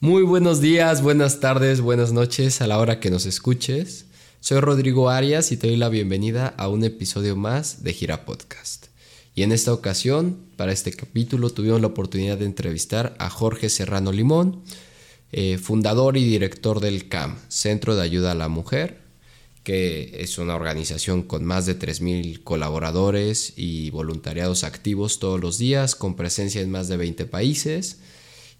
Muy buenos días, buenas tardes, buenas noches a la hora que nos escuches. Soy Rodrigo Arias y te doy la bienvenida a un episodio más de Gira Podcast. Y en esta ocasión, para este capítulo, tuvimos la oportunidad de entrevistar a Jorge Serrano Limón, eh, fundador y director del CAM, Centro de Ayuda a la Mujer, que es una organización con más de 3.000 colaboradores y voluntariados activos todos los días, con presencia en más de 20 países.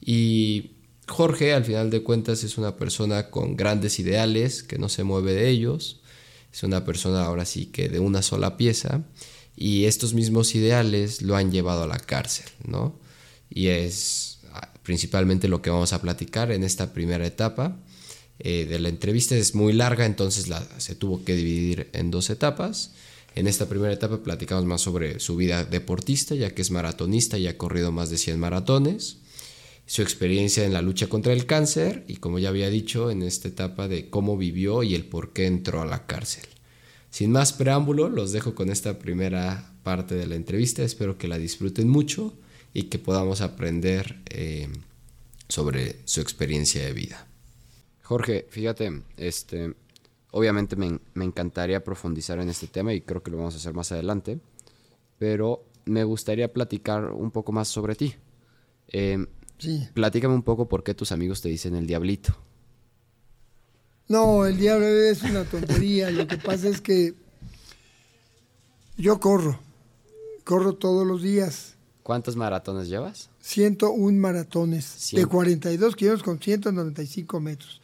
Y Jorge, al final de cuentas, es una persona con grandes ideales, que no se mueve de ellos. Es una persona ahora sí que de una sola pieza. Y estos mismos ideales lo han llevado a la cárcel, ¿no? Y es ah, principalmente lo que vamos a platicar en esta primera etapa. Eh, de la entrevista es muy larga, entonces se tuvo que dividir en dos etapas. En esta primera etapa platicamos más sobre su vida deportista, ya que es maratonista y ha corrido más de 100 maratones, su experiencia en la lucha contra el cáncer y, como ya había dicho, en esta etapa de cómo vivió y el por qué entró a la cárcel. Sin más preámbulo, los dejo con esta primera parte de la entrevista. Espero que la disfruten mucho y que podamos aprender eh, sobre su experiencia de vida. Jorge, fíjate, este, obviamente me, encantaría profundizar en este tema y creo que lo vamos a hacer más adelante, pero me gustaría platicar un poco más sobre ti. Eh, sí. Platícame un poco por qué tus amigos te dicen el diablito. No, el diablo es una tontería. Lo que pasa es que yo corro, corro todos los días. ¿Cuántos maratones llevas? 101 maratones de 42 kilómetros con 195 metros.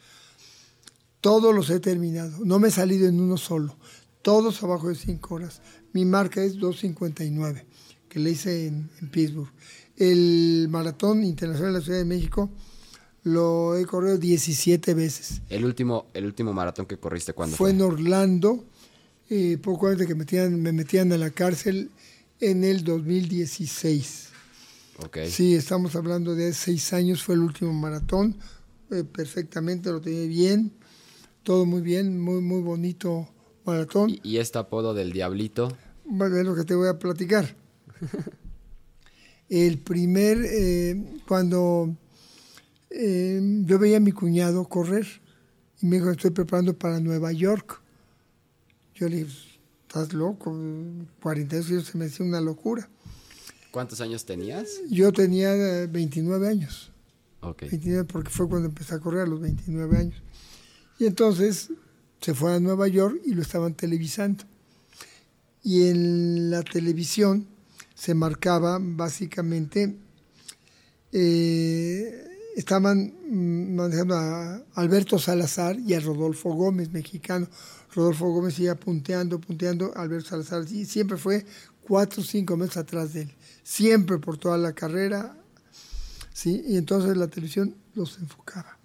Todos los he terminado. No me he salido en uno solo. Todos abajo de 5 horas. Mi marca es 2.59, que le hice en, Pittsburgh. El maratón internacional de la Ciudad de México lo he corrido 17 veces. ¿El último, el último maratón que corriste cuándo fue? Fue en Orlando, eh, poco antes de que me metían a la cárcel en el 2016. Okay. Sí, estamos hablando de seis años, fue el último maratón. Eh, perfectamente, lo tenía bien todo muy bien, muy, muy bonito maratón. ¿Y, este apodo del Diablito? Bueno, es lo que te voy a platicar. El primer, eh, cuando eh, yo veía a mi cuñado correr y me dijo, estoy preparando para Nueva York. Yo le dije, estás loco, 42 años se me hacía una locura. ¿Cuántos años tenías? Yo tenía 29 años. Ok. 29 porque fue cuando empecé a correr a los 29 años. Y entonces se fue a Nueva York y lo estaban televisando. Y en la televisión se marcaba básicamente, eh, estaban manejando a Alberto Salazar y a Rodolfo Gómez, mexicano. Rodolfo Gómez iba punteando, punteando, Alberto Salazar y siempre fue cuatro o cinco meses atrás de él, siempre por toda la carrera, ¿sí? y entonces la televisión los enfocaba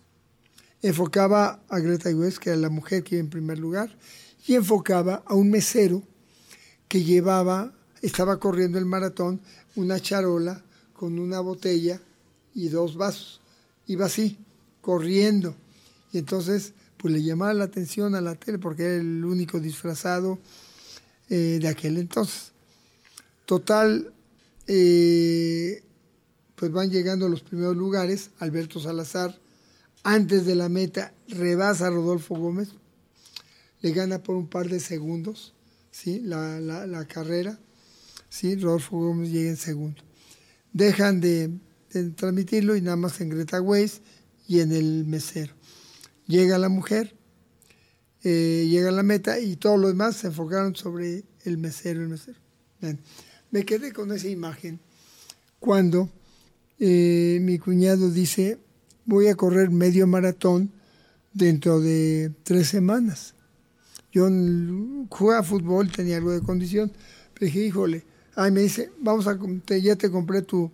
enfocaba a Greta West, que era la mujer que iba en primer lugar, y enfocaba a un mesero que llevaba, estaba corriendo el maratón, una charola con una botella y dos vasos. Iba así, corriendo. Y entonces, pues le llamaba la atención a la tele porque era el único disfrazado eh, de aquel entonces. Total, eh, pues van llegando a los primeros lugares, Alberto Salazar, antes de la meta, rebasa a Rodolfo Gómez, le gana por un par de segundos ¿sí? la, carrera, ¿sí? Rodolfo Gómez llega en segundo. Dejan de, transmitirlo y nada más en Greta Weiss y en el mesero. Llega la mujer, eh, llega la meta y todos los demás se enfocaron sobre el mesero, el mesero. me quedé con esa imagen cuando eh, mi cuñado dice, voy a correr medio maratón dentro de tres semanas. Yo jugaba fútbol, tenía algo de condición, pero dije, híjole, ay, me dice, vamos a, ya te compré tu,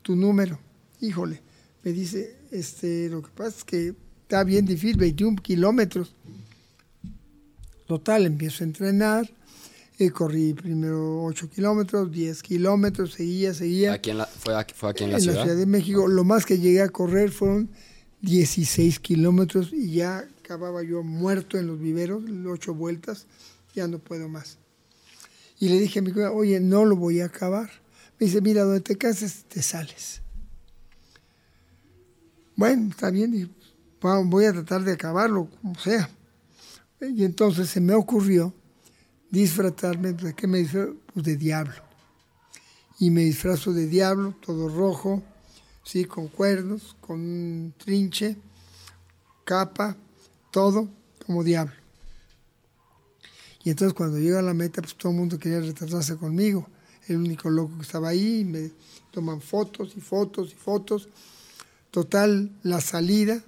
tu número. Híjole, me dice, este, lo que pasa es que está bien difícil, 21 kilómetros. Total, empiezo a entrenar, eh, corrí primero 8 kilómetros, 10 kilómetros, seguía, seguía. Aquí en la, fue, aquí, fue aquí en la ciudad? En la Ciudad de México. Lo más que llegué a correr fueron 16 kilómetros y ya acababa yo muerto en los viveros, ocho vueltas, ya no puedo más. Y le dije a mi cuñado, oye, no lo voy a acabar. Me dice, mira, donde te cases, te sales. bueno, está bien, voy a tratar de acabarlo, como sea. Y entonces se me ocurrió disfrazarme, ¿de qué me disfrazo? Pues de diablo. Y me disfrazo de diablo, todo rojo, sí, con cuernos, con un trinche, capa, todo como diablo. Y entonces cuando llego a la meta, pues todo el mundo quería retratarse conmigo. El único loco que estaba ahí, me toman fotos y fotos y fotos. Total, la salida,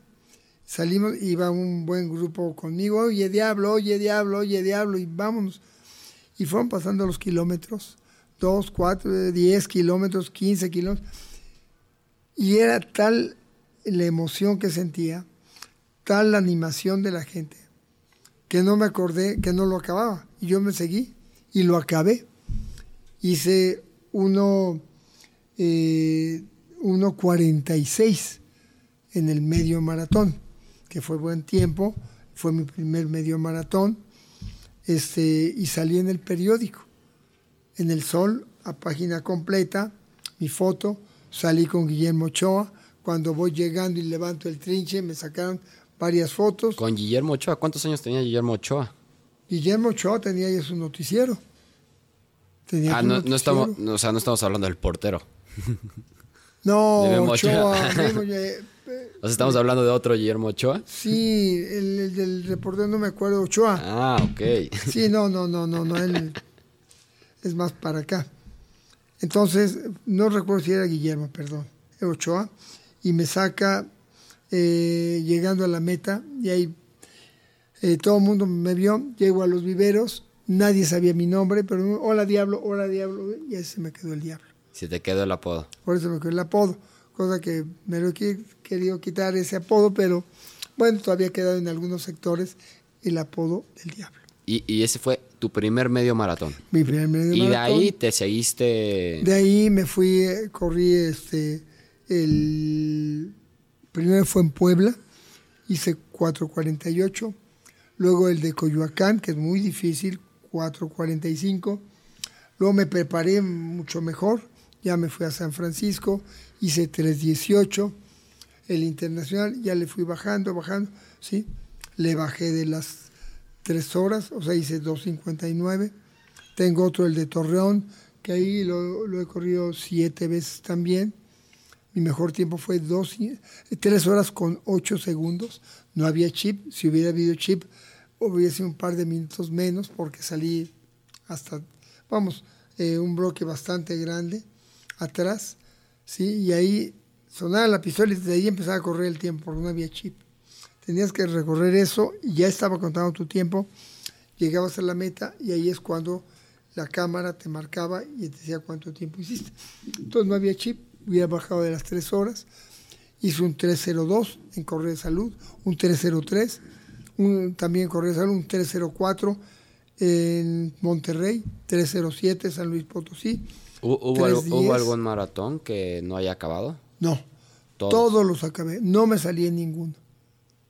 salimos, iba un buen grupo conmigo, oye diablo, oye diablo, oye diablo, y vámonos. Y fueron pasando los kilómetros, dos, cuatro, diez kilómetros, quince kilómetros. Y era tal la emoción que sentía, tal la animación de la gente, que no me acordé que no lo acababa. Y yo me seguí y lo acabé. Hice uno, eh, 1.46 en el medio maratón, que fue buen tiempo, fue mi primer medio maratón, este, y salí en el periódico, en el Sol, a página completa, mi foto, salí con Guillermo Ochoa, cuando voy llegando y levanto el trinche, me sacaron varias fotos. ¿Con Guillermo Ochoa? ¿Cuántos años tenía Guillermo Ochoa? Guillermo Ochoa tenía ya su noticiero. ah, no, no, estamos, o sea, no estamos hablando del portero. No, Ochoa. o sea, estamos hablando de otro Guillermo Ochoa. Sí, el, del reportero no me acuerdo, Ochoa. Ah, ok. Sí, no, no, no, no, no, él es más para acá. Entonces, no recuerdo si era Guillermo, perdón, Ochoa, y me saca eh, llegando a la meta, y ahí eh, todo el mundo me vio, llego a los viveros, nadie sabía mi nombre, pero hola diablo, hola diablo, y ahí se me quedó el diablo. Si te quedó el apodo. Por eso me quedó el apodo. Cosa que me lo he querido quitar ese apodo, pero bueno, todavía ha quedado en algunos sectores el apodo del diablo. Y, ese fue tu primer medio maratón. Mi primer medio maratón. Y de ahí te seguiste. De ahí me fui, eh, corrí este. El primero fue en Puebla, hice 4.48. Luego el de Coyoacán, que es muy difícil, 4.45. Luego me preparé mucho mejor, ya me fui a San Francisco, hice 318, el internacional, ya le fui bajando, bajando, ¿sí? Le bajé de las tres horas, o sea, hice 259. Tengo otro, el de Torreón, que ahí lo, he corrido siete veces también. Mi mejor tiempo fue dos, tres horas con ocho segundos. No había chip. Si hubiera habido chip, hubiese un par de minutos menos porque salí hasta, vamos, eh, un bloque bastante grande atrás, ¿sí? Y ahí sonaba la pistola y desde ahí empezaba a correr el tiempo porque no había chip. Tenías que recorrer eso y ya estaba contando tu tiempo, llegabas a la meta y ahí es cuando la cámara te marcaba y te decía cuánto tiempo hiciste. Entonces no había chip, hubiera bajado de las tres horas, hice un 302 en Correr de Salud, un 303, un, también en Correr de Salud, un 304 en Monterrey, 307 San Luis Potosí. ¿Hubo, algún maratón que no haya acabado? No, todos. los acabé, no me salí en ninguno,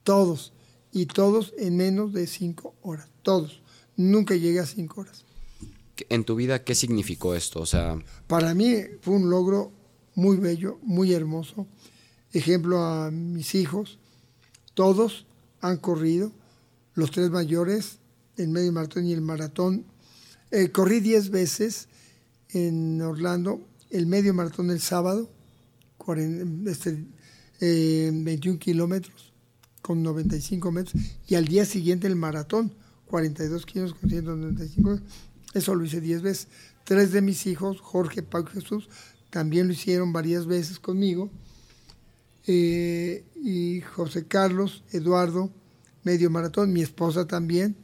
todos, y todos en menos de cinco horas, todos, nunca llegué a cinco horas. ¿En tu vida qué significó esto? O sea... Para mí fue un logro muy bello, muy hermoso. Ejemplo a mis hijos, todos han corrido, los tres mayores el medio maratón y el maratón. Eh, corrí 10 veces en Orlando, el medio maratón el sábado, 21 este, eh, kilómetros con 95 metros, y al día siguiente el maratón, 42 kilómetros con 195 Eso lo hice 10 veces. Tres de mis hijos, Jorge, Pau y Jesús, también lo hicieron varias veces conmigo. Eh, y José Carlos, Eduardo, medio maratón, mi esposa también,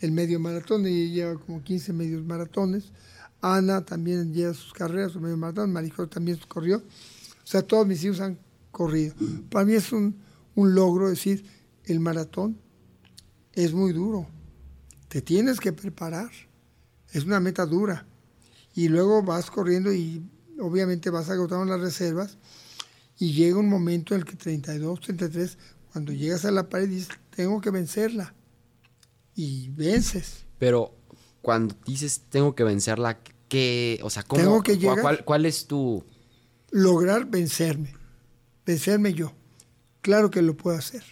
el medio maratón, ella lleva como 15 medios maratones. Ana también lleva sus carreras, su medio maratón, Marijó también corrió. O sea, todos mis hijos han corrido. Para mí es un, un logro decir, el maratón es muy duro. Te tienes que preparar. Es una meta dura. Y luego vas corriendo y obviamente vas agotando las reservas. Y llega un momento en el que 32, 33, cuando llegas a la pared dices, tengo que vencerla y vences. Pero cuando dices tengo que vencerla, ¿qué? O sea, ¿cómo? Tengo que llegar, ¿cuál, ¿Cuál es tu...? Lograr vencerme. Vencerme yo. Claro que lo puedo hacer.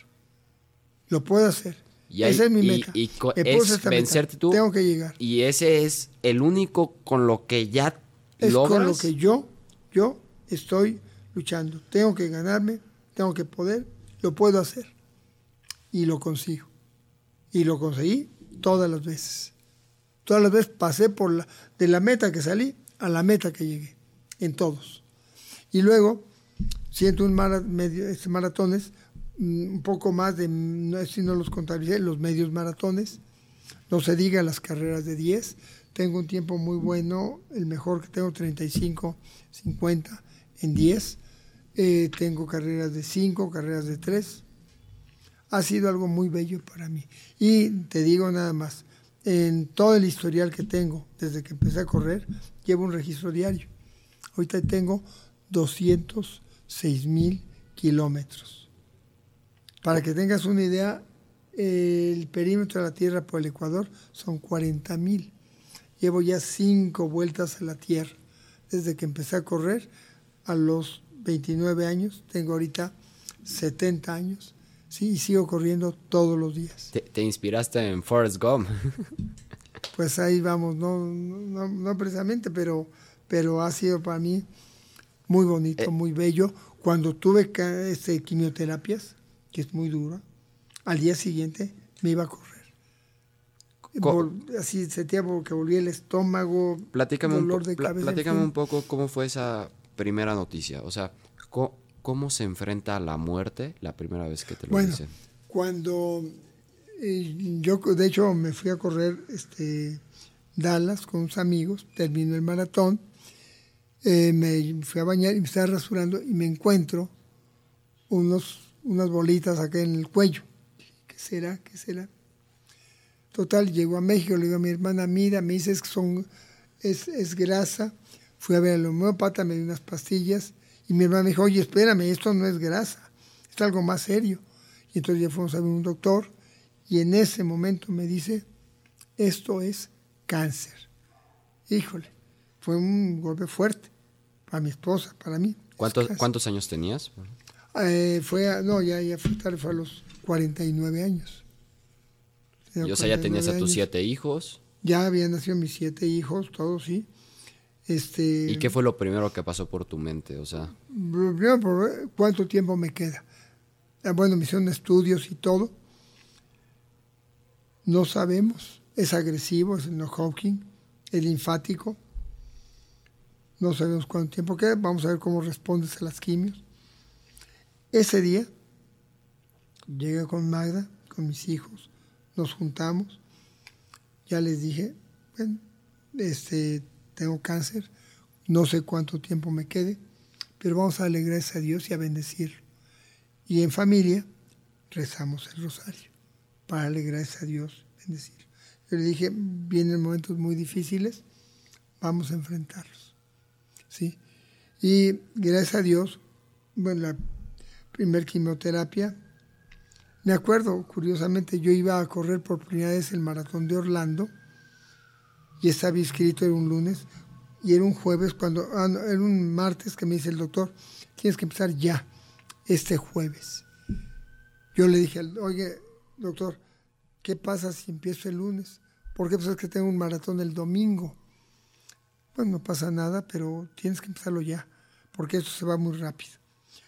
Lo puedo hacer. Y Esa es mi y- meta. y puse es meta. vencerte tú. Tengo que llegar. Y ese es el único con lo que ya Es logras. con lo que yo, yo estoy luchando. Tengo que ganarme, tengo que poder, lo puedo hacer. Y lo consigo. Y lo conseguí todas las veces. Todas las veces pasé por la, de la meta que salí a la meta que llegué. En todos. Y luego, siento un medio, este, maratones, mm, un poco más de, no si no los contabilicé, los medios maratones. No se diga las carreras de 10. Tengo un tiempo muy bueno, el mejor que tengo 35, 50 en 10. Eh, tengo carreras de 5, carreras de 3. Ha sido algo muy bello para mí. Y te digo nada más, en todo el historial que tengo desde que empecé a correr, llevo un registro diario. Ahorita tengo 206 mil kilómetros. Para que tengas una idea, el perímetro de la Tierra por el Ecuador son 40 mil. Llevo ya cinco vueltas a la Tierra. Desde que empecé a correr a los 29 años, tengo ahorita 70 años, ¿sí? y sigo corriendo todos los días. Te, te inspiraste en Forrest Gump. Pues ahí vamos, no, no, no precisamente, pero, pero ha sido para mí muy bonito, Eh. muy bello. Cuando tuve este, quimioterapias, que es muy dura, al día siguiente me iba a correr. Vol- así sentía porque volvía el estómago, Platícame, dolor de cabeza. en platícame fin. un poco cómo fue esa primera noticia. O sea, ¿cómo, se enfrenta a la muerte la primera vez que te lo Bueno, dicen? cuando eh, yo, de hecho, me fui a correr este, Dallas con unos amigos, terminó el maratón, eh, me fui a bañar y me estaba rasurando y me encuentro unos, unas bolitas acá en el cuello. ¿Qué será? ¿Qué será? Total, llego a México, le digo a mi hermana, mira, me dices que son, es, es grasa. Fui a ver al homeópata, me dio unas pastillas y mi hermana me dijo, oye, espérame, esto no es grasa, es algo más serio. Y entonces ya fuimos a ver un doctor y en ese momento me dice, esto es cáncer. Híjole, fue un golpe fuerte para mi esposa, para mí. ¿Cuántos. ¿Cuántos años tenías? Eh, fue, a- no, ya, ya fue tarde, fue a los 49 años. Y, o sea, ya tenías a 49 tus años. siete hijos. Ya habían nacido mis siete hijos, todos, sí. Este, ¿Y qué fue lo primero que pasó por tu mente? O sea, cuánto tiempo me queda. Ah, Bueno, me hicieron estudios y todo. No sabemos. Es agresivo, es no Hawking, el linfático. No sabemos cuánto tiempo queda. Vamos a ver cómo respondes a las quimios. Ese día llegué con Magda, con mis hijos, nos juntamos. Ya les dije, bueno, este, tengo cáncer, no sé cuánto tiempo me quede, pero vamos a darle a Dios y a bendecirlo. Y en familia rezamos el rosario para darle a Dios, bendecirlo. Yo le dije, vienen momentos muy difíciles, vamos a enfrentarlos. ¿sí? Y gracias a Dios, bueno, la primer quimioterapia, me acuerdo, curiosamente, yo iba a correr por primera vez el maratón de Orlando y estaba inscrito, era un lunes, y era un jueves, cuando ah, no, era un martes que me dice el doctor, tienes que empezar ya, este jueves. Yo le dije, oye, doctor, ¿qué pasa si empiezo el lunes? Porque pues es que tengo un maratón el domingo. Pues no pasa nada, pero tienes que empezarlo ya, porque esto se va muy rápido.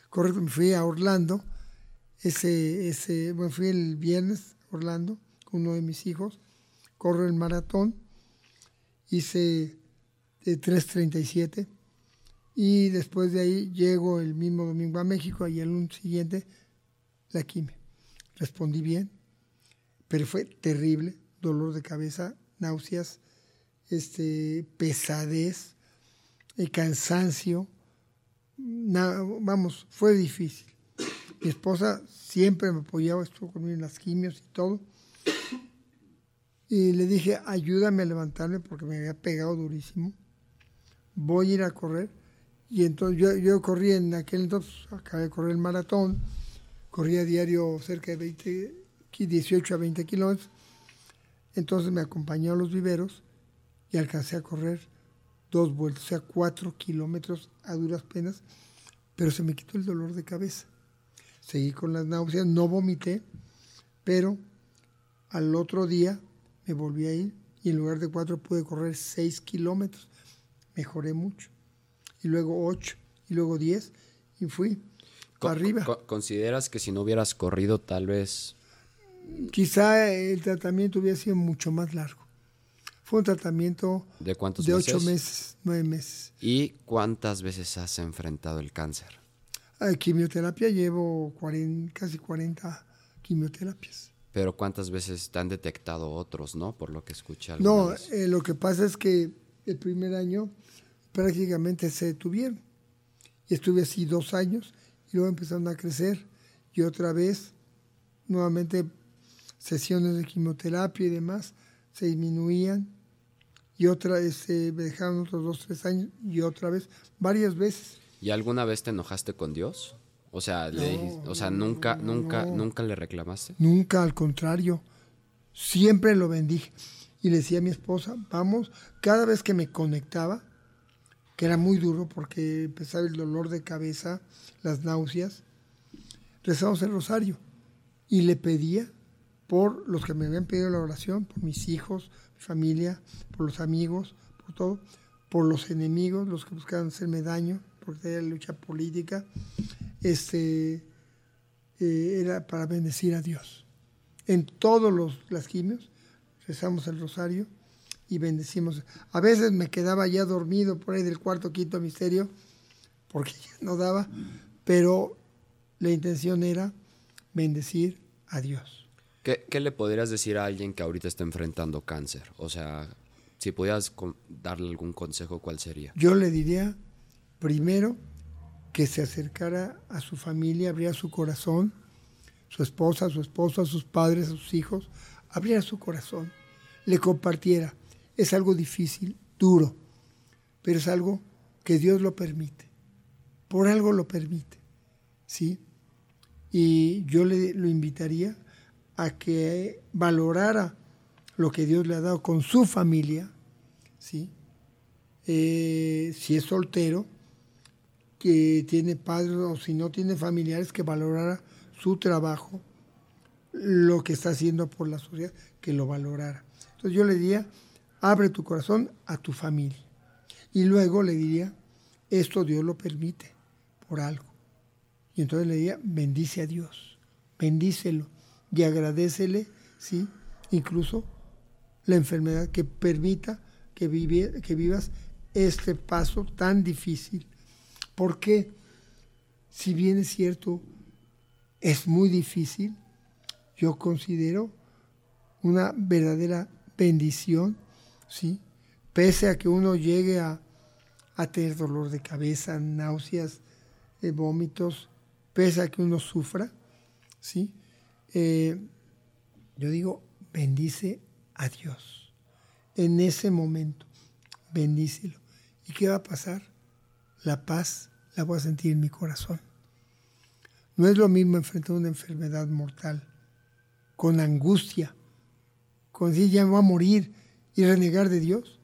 Correcto, me fui a Orlando, ese, ese, bueno, fui el viernes Orlando con uno de mis hijos, corro el maratón, hice de 3.37 y después de ahí llego el mismo domingo a México y el lunes siguiente la quimio. Respondí bien, pero fue terrible, dolor de cabeza, náuseas, este, pesadez, eh, cansancio, na- vamos, fue difícil. Mi esposa siempre me apoyaba, estuvo conmigo en las quimios y todo. Y le dije, ayúdame a levantarme porque me había pegado durísimo. Voy a ir a correr. Y entonces yo, yo corrí en aquel entonces, acabé de correr el maratón, corría diario cerca de 20, 18 a 20 kilómetros. Entonces me acompañó a los viveros y alcancé a correr dos vueltas, o sea, cuatro kilómetros a duras penas, pero se me quitó el dolor de cabeza. Seguí con las náuseas, no vomité, pero al otro día me volví a ir y en lugar de cuatro pude correr seis kilómetros. Mejoré mucho. Y luego ocho, y luego diez, y fui para arriba. ¿Consideras que si no hubieras corrido tal vez... Quizá el tratamiento hubiera sido mucho más largo. Fue un tratamiento de, cuántos de ocho meses, nueve meses. ¿Y cuántas veces has enfrentado el cáncer? A quimioterapia llevo casi 40 quimioterapias. Pero ¿cuántas veces te han detectado otros, no? Por lo que escuché. No, eh, lo que pasa es que el primer año prácticamente se detuvieron. Y estuve así dos años y luego empezaron a crecer. Y otra vez, nuevamente, sesiones de quimioterapia y demás se disminuían. Y otra vez se me dejaron otros dos, tres años y otra vez, varias veces. ¿Y alguna vez te enojaste con Dios? O sea, o sea, nunca, nunca, nunca le reclamaste. Nunca, al contrario. Siempre lo bendije. Y le decía a mi esposa, vamos, cada vez que me conectaba, que era muy duro porque empezaba el dolor de cabeza, las náuseas, rezamos el rosario. Y le pedía por los que me habían pedido la oración, por mis hijos, mi familia, por los amigos, por todo, por los enemigos, los que buscaban hacerme daño, porque era lucha política, este, eh, era para bendecir a Dios. En todos los las quimios rezamos el rosario y bendecimos. A veces me quedaba ya dormido por ahí del cuarto, quinto misterio, porque ya no daba, pero la intención era bendecir a Dios. ¿Qué, ¿Qué, le podrías decir a alguien que ahorita está enfrentando cáncer? O sea, si pudieras darle algún consejo, ¿cuál sería? Yo le diría, primero, que se acercara a su familia, abriera su corazón, su esposa, su esposo, a sus padres, a sus hijos, abriera su corazón, le compartiera. Es algo difícil, duro, pero es algo que Dios lo permite. Por algo lo permite. ¿Sí? Y yo le lo invitaría a que valorara lo que Dios le ha dado con su familia, ¿sí? Eh, si es soltero, que tiene padres o si no tiene familiares, que valorara su trabajo, lo que está haciendo por la sociedad, que lo valorara. Entonces yo le diría, abre tu corazón a tu familia. Y luego le diría, esto Dios lo permite por algo. Y entonces le diría, bendice a Dios, bendícelo y agradecele, ¿sí? Incluso la enfermedad que permita que, que vivas este paso tan difícil porque, si bien es cierto, es muy difícil, yo considero una verdadera bendición, ¿sí? Pese a que uno llegue a, tener dolor de cabeza, náuseas, eh, vómitos, pese a que uno sufra, ¿sí? Eh, yo digo, bendice a Dios. En ese momento, bendícelo. ¿Y qué va a pasar? La paz la voy a sentir en mi corazón. No es lo mismo enfrentar una enfermedad mortal con angustia, con decir ya me voy a morir y renegar de Dios,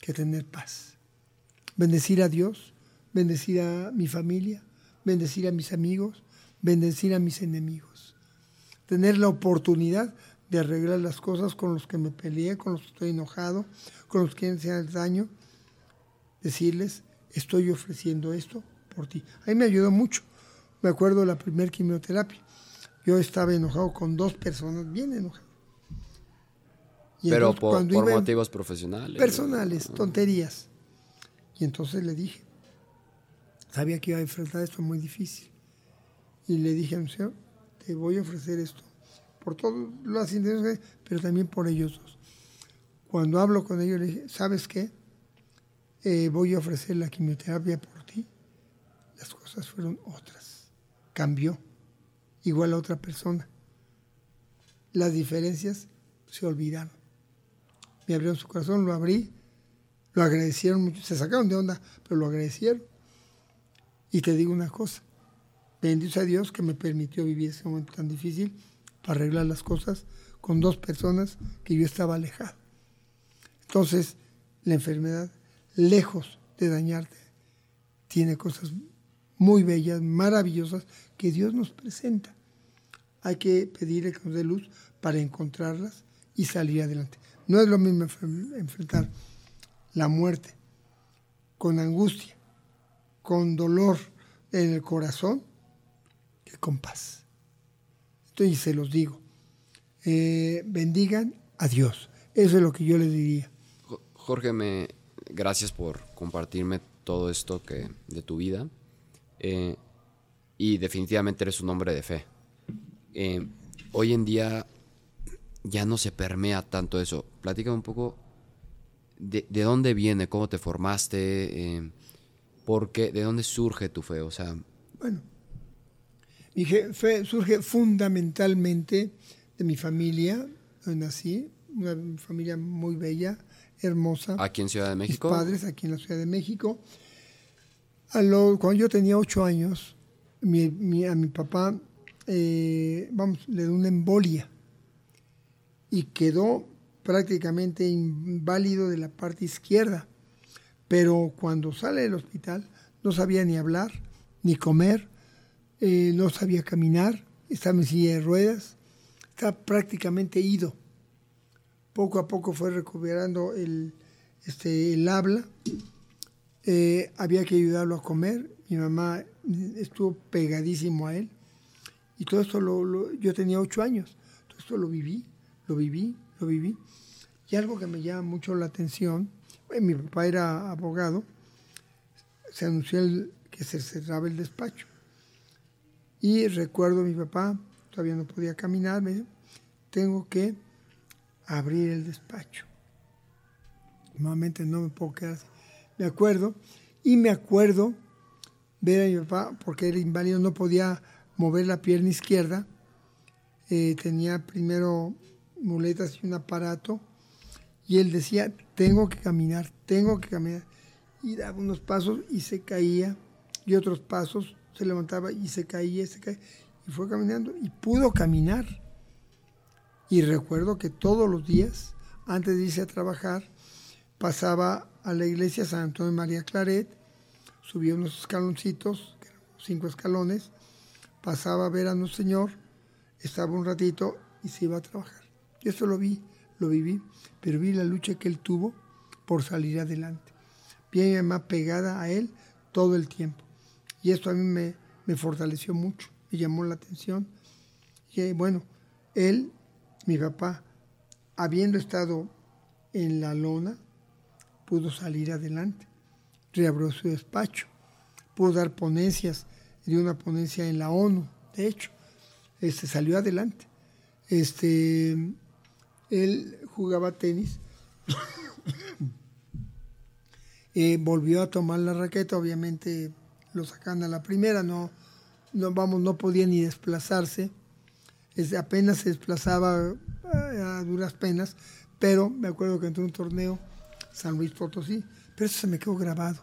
que tener paz. Bendecir a Dios, bendecir a mi familia, bendecir a mis amigos, bendecir a mis enemigos. Tener la oportunidad de arreglar las cosas con los que me peleé, con los que estoy enojado, con los que me el daño. Decirles, estoy ofreciendo esto por ti. A mí me ayudó mucho. Me acuerdo de la primera quimioterapia. Yo estaba enojado con dos personas, bien enojado. Pero por, motivos profesionales. Personales, tonterías. Y entonces le dije, sabía que iba a enfrentar esto muy difícil. Y le dije Señor, te voy a ofrecer esto por todas las intenciones, pero también por ellos dos. Cuando hablo con ellos, le dije, ¿sabes qué? Eh, voy a ofrecer la quimioterapia por ti, las cosas fueron otras. Cambió, igual a otra persona. Las diferencias se olvidaron. Me abrieron su corazón, lo abrí, lo agradecieron mucho, se sacaron de onda, pero lo agradecieron. Y te digo una cosa, bendito a Dios que me permitió vivir ese momento tan difícil para arreglar las cosas con dos personas que yo estaba alejado. Entonces, la enfermedad lejos de dañarte, tiene cosas muy bellas, maravillosas, que Dios nos presenta. Hay que pedirle que nos dé luz para encontrarlas y salir adelante. No es lo mismo enfrentar la muerte con angustia, con dolor en el corazón, que con paz. Entonces se los digo, eh, bendigan a Dios. Eso es lo que yo les diría. Jorge, me, gracias por compartirme todo esto que, de tu vida. Eh, y definitivamente eres un hombre de fe. Eh, hoy en día ya no se permea tanto eso. Platícame un poco de, dónde viene, cómo te formaste, eh, de dónde surge tu fe. O sea, bueno, mi fe surge fundamentalmente de mi familia, donde nací, una familia muy bella, hermosa. ¿Aquí en Ciudad de México? Mis padres aquí en la Ciudad de México. A lo, cuando yo tenía ocho años, mi, a mi papá, eh, vamos, le dio una embolia y quedó prácticamente inválido de la parte izquierda. Pero cuando sale del hospital no sabía ni hablar, ni comer, eh, no sabía caminar, estaba en silla de ruedas, estaba prácticamente ido. Poco a poco fue recuperando el, este, el habla, eh, había que ayudarlo a comer, mi mamá estuvo pegadísimo a él, y todo esto lo, yo tenía ocho años, todo esto lo viví, lo viví, lo viví. Y algo que me llama mucho la atención, eh, mi papá era abogado, se anunció que se cerraba el despacho. Y recuerdo a mi papá, todavía no podía caminar, me dijo, tengo que abrir el despacho. Normalmente no me puedo quedar así. Me acuerdo, y me acuerdo ver a mi papá, porque era inválido, no podía mover la pierna izquierda. Eh, tenía primero muletas y un aparato. Y él decía, tengo que caminar, tengo que caminar. Y daba unos pasos y se caía. Y otros pasos se levantaba y se caía, se caía. Y fue caminando y pudo caminar. Y recuerdo que todos los días, antes de irse a trabajar, pasaba a la iglesia San Antonio de María Claret, subía unos escaloncitos, cinco escalones, pasaba a ver a nuestro Señor, estaba un ratito y se iba a trabajar. Yo eso lo vi, lo viví, pero vi la lucha que él tuvo por salir adelante. Vi a pegada a él todo el tiempo. Y esto a mí me, me fortaleció mucho, me llamó la atención. Y bueno, él, mi papá, habiendo estado en la lona, pudo salir adelante. Reabrió su despacho, pudo dar ponencias, dio una ponencia en la ONU, de hecho, este, salió adelante. Este, él jugaba tenis, eh, volvió a tomar la raqueta, obviamente lo sacan a la primera, no, no, vamos, no podía ni desplazarse, apenas se desplazaba eh, a, duras penas, pero me acuerdo que entró un torneo San Luis Potosí, pero eso se me quedó grabado.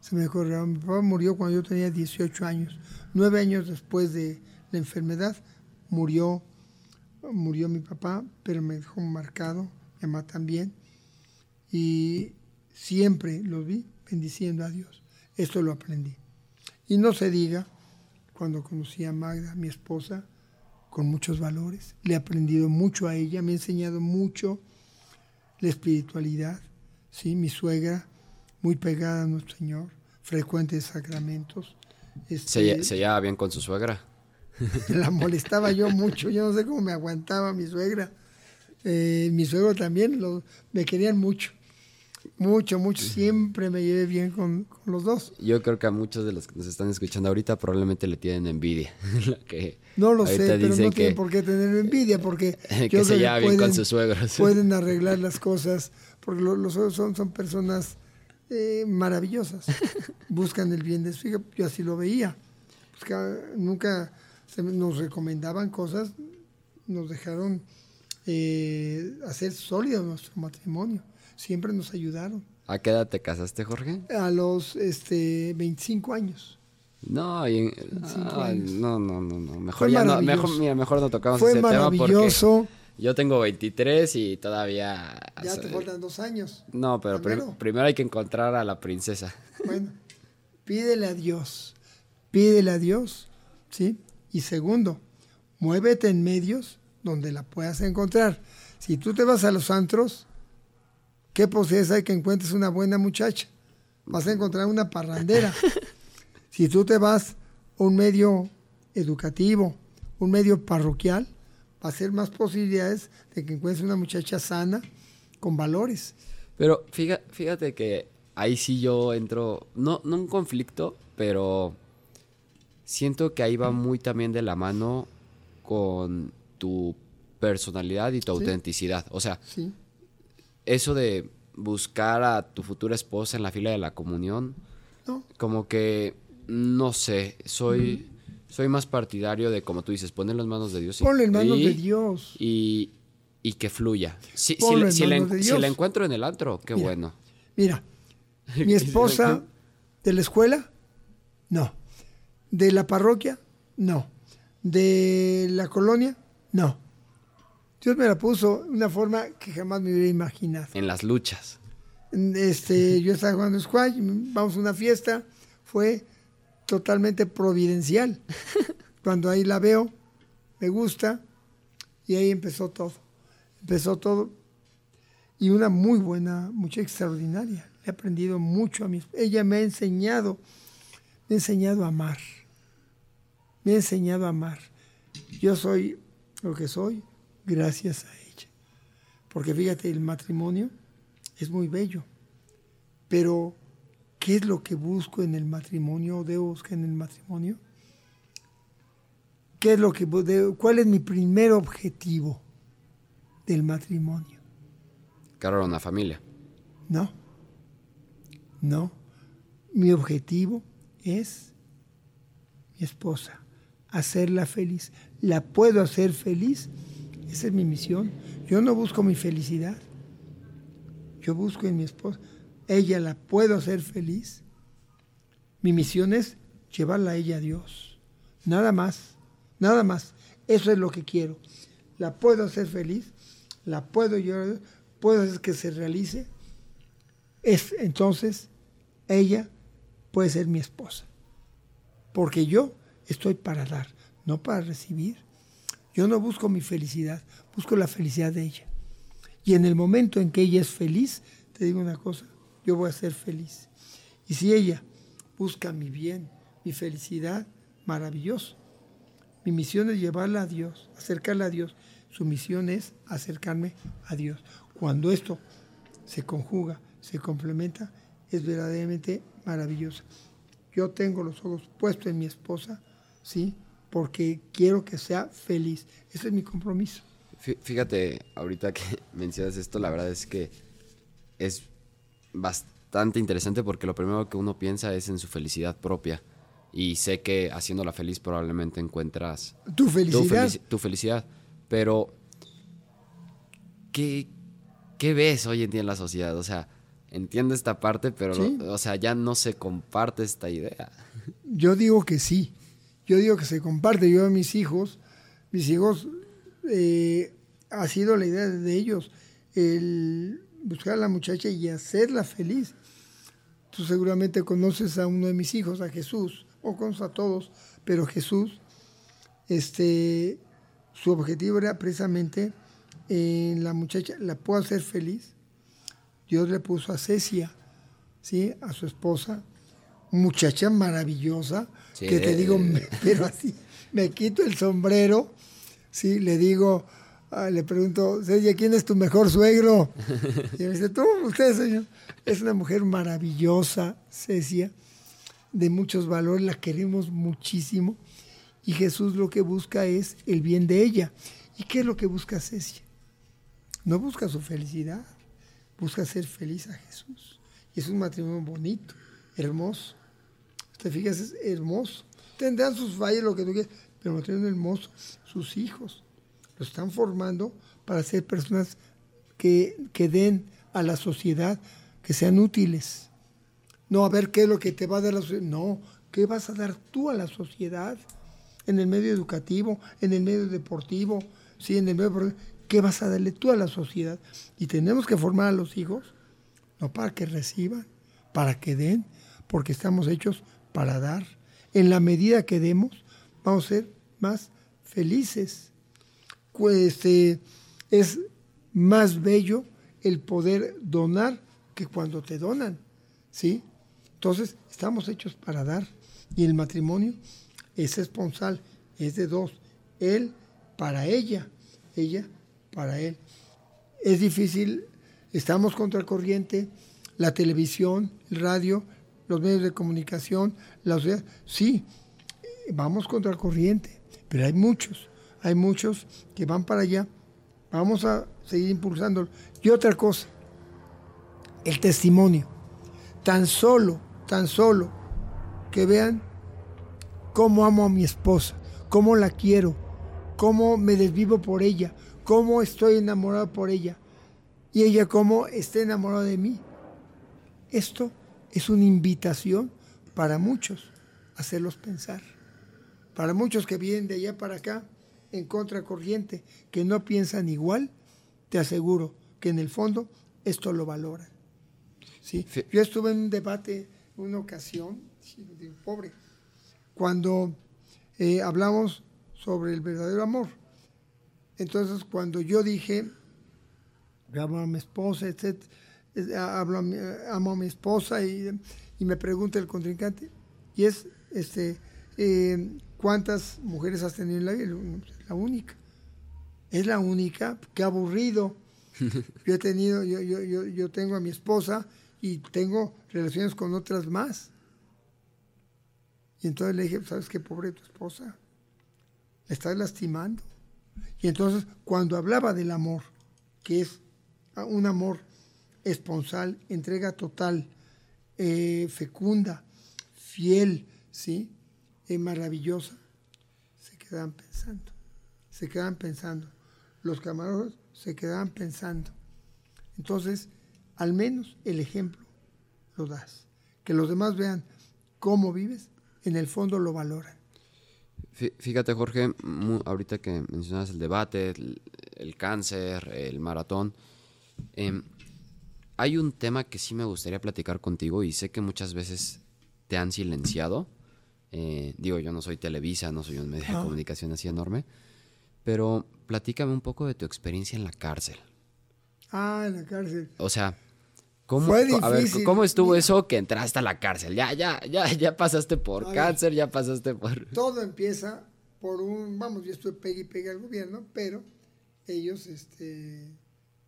Se me quedó grabado. Mi papá murió cuando yo tenía 18 años. Nueve años después de la enfermedad murió murió mi papá, pero me dejó marcado, mi mamá también. Y siempre lo vi bendiciendo a Dios. Esto lo aprendí. Y no se diga, cuando conocí a Magda, mi esposa, con muchos valores, le he aprendido mucho a ella, me ha enseñado mucho la espiritualidad, ¿sí? mi suegra, muy pegada a nuestro Señor, frecuente de sacramentos. Este, ¿Se, llevaba bien con su suegra? La molestaba yo mucho, yo no sé cómo me aguantaba mi suegra. Eh, mi suegro también, me querían mucho. Mucho, mucho. Siempre me llevé bien con, los dos. Yo creo que a muchos de los que nos están escuchando ahorita probablemente le tienen envidia. no lo sé, pero no tienen por qué tener envidia porque que se lleva bien con sus suegros. Pueden arreglar las cosas porque los, suegros son, son personas eh, maravillosas. Buscan el bien de su hija. Yo así lo veía. nunca nos recomendaban cosas, nos dejaron eh, hacer sólido nuestro matrimonio. Siempre nos ayudaron. ¿A qué edad te casaste, Jorge? A los este, 25 años. No, no, no, no, Mejor, ya no, mejor, mejor no tocamos ese tema porque yo tengo 23 y todavía... Ya te faltan dos años. No, pero primero hay que encontrar a la princesa. Bueno, pídele a Dios pídele a Dios, ¿sí? Y segundo, muévete en medios donde la puedas encontrar. Si tú te vas a los antros, ¿qué posibilidades hay que encuentres una buena muchacha? Vas a encontrar una parrandera. si tú te vas a un medio educativo, un medio parroquial, va a ser más posibilidades de que encuentres una muchacha sana, con valores. Pero fíjate, fíjate que ahí sí yo entro, no, no un conflicto, pero siento que ahí va muy también de la mano con tu personalidad y tu autenticidad. O sea, eso de buscar a tu futura esposa en la fila de la comunión, como que, no sé, soy, soy más partidario de, como tú dices, poner las manos de Dios. Ponle en manos de Dios. Y, que fluya. Si, la, encuentro en el antro, qué bueno. Mira, mi esposa de la escuela, no. De la parroquia, no. De la colonia, no. Dios me la puso de una forma que jamás me hubiera imaginado. En las luchas. Este, yo estaba jugando squash, vamos a una fiesta, fue totalmente providencial. Cuando ahí la veo, me gusta, y ahí empezó todo. Empezó todo. Y una muy buena, mucha extraordinaria. He aprendido mucho a mí. Ella me ha enseñado, me ha enseñado a amar. Me ha enseñado a amar. Yo soy lo que soy gracias a ella. Porque fíjate, el matrimonio es muy bello, pero ¿qué es lo que busco en el matrimonio o debo buscar en el matrimonio? ¿Qué es lo que cuál es mi primer objetivo del matrimonio? Claro, una familia. No. No. Mi objetivo es mi esposa, hacerla feliz. ¿La puedo hacer feliz? Esa es mi misión. Yo no busco mi felicidad. Yo busco en mi esposa. Ella la puedo hacer feliz. Mi misión es llevarla a ella a Dios. Nada más. Nada más. Eso es lo que quiero. La puedo hacer feliz. La puedo yo. Puedo hacer que se realice. Es, entonces, ella puede ser mi esposa. Porque yo estoy para dar, no para recibir. Yo no busco mi felicidad, busco la felicidad de ella. Y en el momento en que ella es feliz, te digo una cosa, yo voy a ser feliz. Y si ella busca mi bien, mi felicidad, maravilloso. Mi misión es llevarla a Dios, acercarla a Dios. Su misión es acercarme a Dios. Cuando esto se conjuga, se complementa, es verdaderamente maravilloso. Yo tengo los ojos puestos en mi esposa, ¿sí? Porque quiero que sea feliz. Ese es mi compromiso. Fíjate, ahorita que mencionas esto, la verdad es que es bastante interesante porque lo primero que uno piensa es en su felicidad propia. Y sé que haciéndola feliz probablemente encuentras tu felicidad. Tu, felicidad. Pero, ¿qué, ¿qué, ves hoy en día en la sociedad? O sea, entiendo esta parte, pero, o sea, ya no se comparte esta idea. Yo digo que sí yo digo que se comparte. Yo a mis hijos, mis hijos, eh, ha sido la idea de ellos el buscar a la muchacha y hacerla feliz. Tú seguramente conoces a uno de mis hijos, a Jesús, o conoces a todos, pero Jesús, este, su objetivo era precisamente en la muchacha, la puedo hacer feliz. Dios le puso a Cecia, ¿sí? a su esposa, muchacha maravillosa, que te digo, pero así, me quito el sombrero, sí, le digo, ah, le pregunto, Celia, ¿quién es tu mejor suegro? Y me dice, tú, usted, señor. Es una mujer maravillosa, Cecia, de muchos valores, la queremos muchísimo. Y Jesús lo que busca es el bien de ella. ¿Y qué es lo que busca Cecia? No busca su felicidad, busca ser feliz a Jesús. Y es un matrimonio bonito, hermoso. Te fijas, es hermoso. Tendrán sus fallas, lo que tú quieras, pero tienen hermoso. Sus hijos lo están formando para ser personas que, que den a la sociedad, que sean útiles. No a ver qué es lo que te va a dar la sociedad. No, ¿qué vas a dar tú a la sociedad? En el medio educativo, en el medio deportivo, sí, en el medio... ¿Qué vas a darle tú a la sociedad? Y tenemos que formar a los hijos, no para que reciban, para que den, porque estamos hechos para dar. En la medida que demos, vamos a ser más felices. Pues, este, es más bello el poder donar que cuando te donan, ¿sí? Entonces, estamos hechos para dar. Y el matrimonio es esponsal, es de dos. Él para ella, ella para él. Es difícil, estamos contra el corriente, la televisión, el radio, los medios de comunicación, la sociedad. Sí, vamos contra el corriente, pero hay muchos, hay muchos que van para allá. Vamos a seguir impulsándolo. Y otra cosa, el testimonio. Tan solo, tan solo que vean cómo amo a mi esposa, cómo la quiero, cómo me desvivo por ella, cómo estoy enamorado por ella y ella cómo está enamorada de mí. Esto es una invitación para muchos a hacerlos pensar. Para muchos que vienen de allá para acá en contracorriente, que no piensan igual, te aseguro que en el fondo esto lo valoran. ¿sí? Yo estuve en un debate una ocasión, pobre, cuando eh, hablamos sobre el verdadero amor. Entonces, cuando yo dije, amo a mi esposa, etc., hablo amo a mi esposa y, me pregunta el contrincante, y es, este, eh, ¿cuántas mujeres has tenido en la vida? La única. Es la única, qué aburrido. Yo he tenido, yo, yo, yo, yo tengo a mi esposa y tengo relaciones con otras más. Y entonces le dije, ¿sabes qué pobre tu esposa? La estás lastimando. Y entonces cuando hablaba del amor, que es un amor esponsal, entrega total, eh, fecunda, fiel, ¿sí? Eh, maravillosa, se quedaban pensando, se quedaban pensando. Los camarógrafos se quedaban pensando. Entonces, al menos el ejemplo lo das. Que los demás vean cómo vives, en el fondo lo valoran. Fíjate, Jorge, ahorita que mencionas el debate, el, cáncer, el maratón, em, hay un tema que sí me gustaría platicar contigo y sé que muchas veces te han silenciado. Eh, digo, yo no soy Televisa, no soy un medio de comunicación así enorme, pero platícame un poco de tu experiencia en la cárcel. Ah, en la cárcel. O sea, ¿cómo, a ver, ¿cómo estuvo eso que entraste a la cárcel? Ya, ya, ya, ya pasaste por cáncer, ya pasaste por... Todo empieza por un, vamos, yo estoy pegue y pegue al gobierno, pero ellos, este,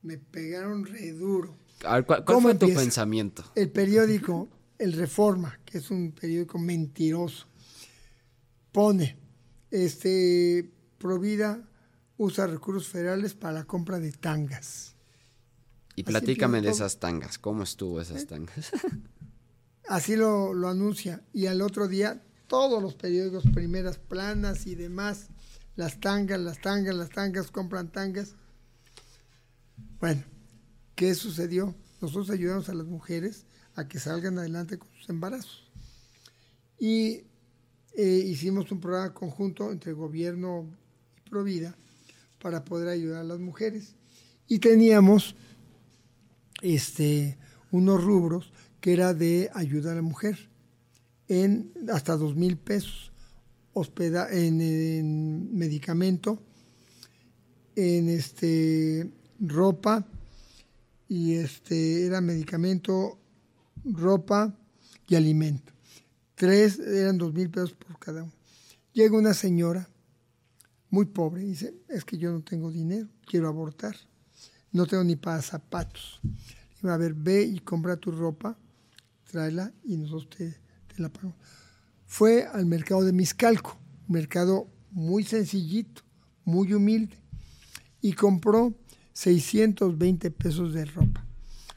me pegaron re duro ¿cuál, fue tu pensamiento? El periódico El Reforma, que es un periódico mentiroso, pone, este, Provida usa recursos federales para la compra de tangas. Y platícame de esas tangas, ¿cómo estuvo esas ¿Eh? tangas? Así lo, lo anuncia. Y al otro día, todos los periódicos, primeras planas y demás, las tangas, las tangas, las tangas, compran tangas. Bueno, ¿Qué sucedió? Nosotros ayudamos a las mujeres a que salgan adelante con sus embarazos. Y eh, hicimos un programa conjunto entre gobierno y Provida para poder ayudar a las mujeres. Y teníamos este, unos rubros que era de ayuda a la mujer en hasta dos mil pesos hospeda en, en, medicamento, en este, ropa y este era medicamento, ropa y alimento. Tres eran dos mil pesos por cada uno. Llega una señora muy pobre dice, es que yo no tengo dinero, quiero abortar, no tengo ni para zapatos. Iba a ver, ve y compra tu ropa, tráela y nosotros te, te la pagamos. Fue al mercado de Miscalco, mercado muy sencillito, muy humilde, y compró 620 pesos de ropa.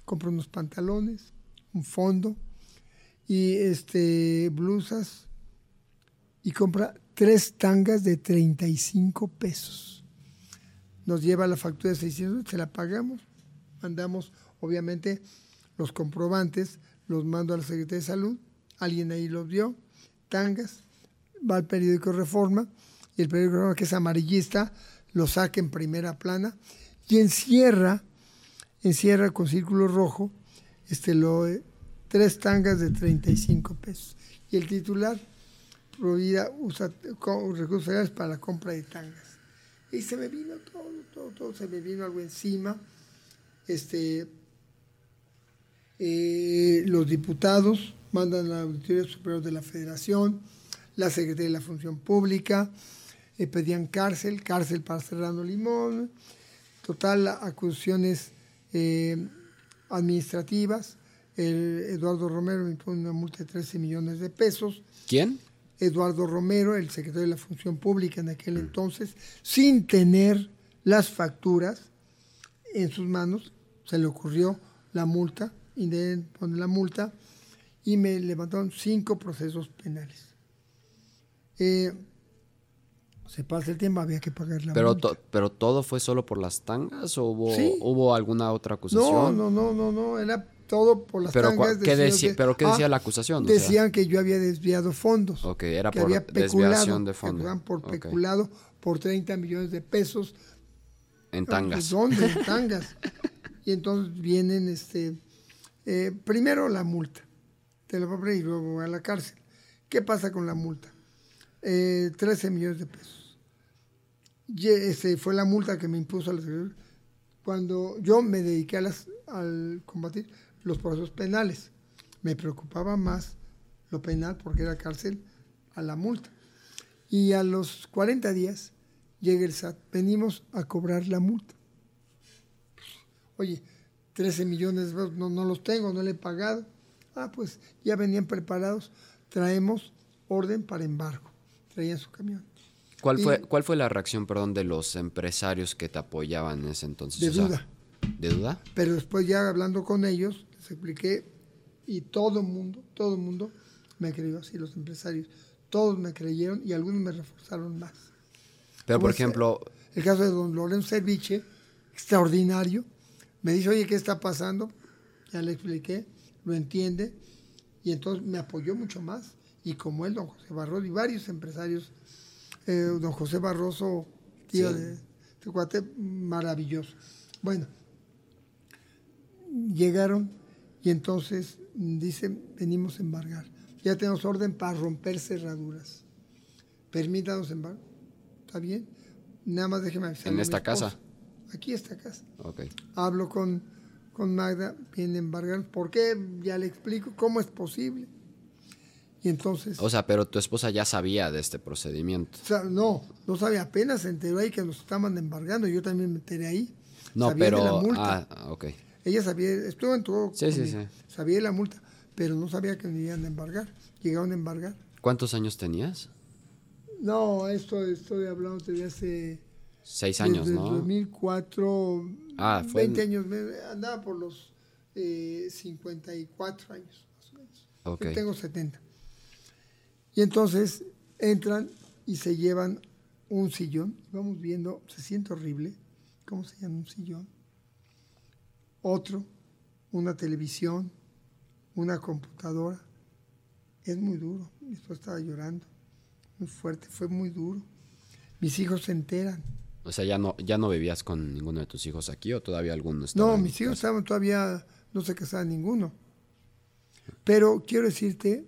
Compra unos pantalones, un fondo y este blusas y compra tres tangas de 35 pesos. Nos lleva la factura de 600, se la pagamos, mandamos obviamente los comprobantes, los mando a la Secretaría de Salud, alguien ahí los vio, tangas, va al periódico Reforma y el periódico Reforma que es amarillista lo saca en primera plana y encierra, encierra con círculo rojo este lo, tres tangas de 35 pesos. Y el titular, Provida usa recursos federales para la compra de tangas. Y se me vino todo, todo, todo, se me vino algo encima. Este, eh, los diputados mandan a la Auditoría Superior de la Federación, la Secretaría de la Función Pública, eh, pedían cárcel, cárcel para Serrano Limón, total acusaciones eh, administrativas. El Eduardo Romero me impone una multa de 13 millones de pesos. ¿Quién? Eduardo Romero, el secretario de la Función Pública en aquel entonces, sin tener las facturas en sus manos, se le ocurrió la multa, y de pone la multa, y me levantaron cinco procesos penales. Eh, se pasa el tiempo, había que pagar la Pero, multa. to- pero todo fue solo por las tangas o hubo, Sí. hubo alguna otra acusación? No, no, no, no, no, era todo por las Pero, tangas. ¿qué decían decía- que- pero qué ah, decía la acusación? O sea- Decían que yo había desviado fondos. Ok, era que por había desviación de que fondos. acusaban por Ok. peculado por 30 millones de pesos. En ¿De tangas. ¿Dónde? En tangas. y entonces vienen, este, eh, primero la multa, te la poner y luego a la cárcel. ¿Qué pasa con la multa? Eh, 13 millones de pesos. Ese fue la multa que me impuso la Secretaría. Cuando yo me dediqué a las, al combatir los procesos penales, me preocupaba más lo penal porque era cárcel a la multa. Y a los 40 días llega el SAT, venimos a cobrar la multa. Oye, 13 millones de no, no los tengo, no le he pagado. Ah, pues ya venían preparados, traemos orden para embargo. Traían su camión. ¿Cuál Y- fue, ¿Cuál fue la reacción, perdón, de los empresarios que te apoyaban en ese entonces? De O sea, duda. ¿De duda? Pero después ya hablando con ellos, les expliqué y todo el mundo, todo el mundo me creyó, así los empresarios, todos me creyeron y algunos me reforzaron más. Pero, por es- ejemplo, El caso de don Lorenzo Serviche, extraordinario, me dice, oye, ¿qué está pasando? Ya le expliqué, lo entiende, y entonces me apoyó mucho más. Y como él, don José Barroso, y varios empresarios, eh, don José Barroso, tío Sí. de este cuate, maravilloso. Bueno, llegaron y entonces dicen, venimos a embargar. Ya tenemos orden para romper cerraduras. Permítanos embargar. ¿Está bien? Nada más déjeme avisar. ¿En esta casa? Aquí esta casa. ok. Hablo con, con Magda, viene a embargar. ¿Por qué? Ya le explico cómo es posible. Y entonces, O sea, pero tu esposa ya sabía de este procedimiento. o sea, no, no sabía, apenas se enteró ahí que nos estaban embargando. Yo también me enteré ahí. No, Sabía pero... de la multa. Ah, ah, ok. Ella sabía, estuvo en todo. Sí, sí, sí. Sabía de la multa, pero no sabía que me iban a embargar. Llegaron a embargar. ¿Cuántos años tenías? No, esto estoy hablando desde hace. Seis años, desde ¿no? 2004. Ah, fue 20 en- años. Andaba por los eh, 54 años, más o menos. Ok. Yo tengo 70. Y entonces entran y se llevan un sillón. Vamos viendo, se siente horrible. ¿Cómo se llama un sillón? Otro, una televisión, una computadora. Es muy duro. Mi esposa estaba llorando. Muy fuerte, fue muy duro. Mis hijos se enteran. O sea, ya no, ya no vivías con ninguno de tus hijos aquí o todavía alguno estaba No, mis hijos estaban todavía, no se casaban ninguno. Pero quiero decirte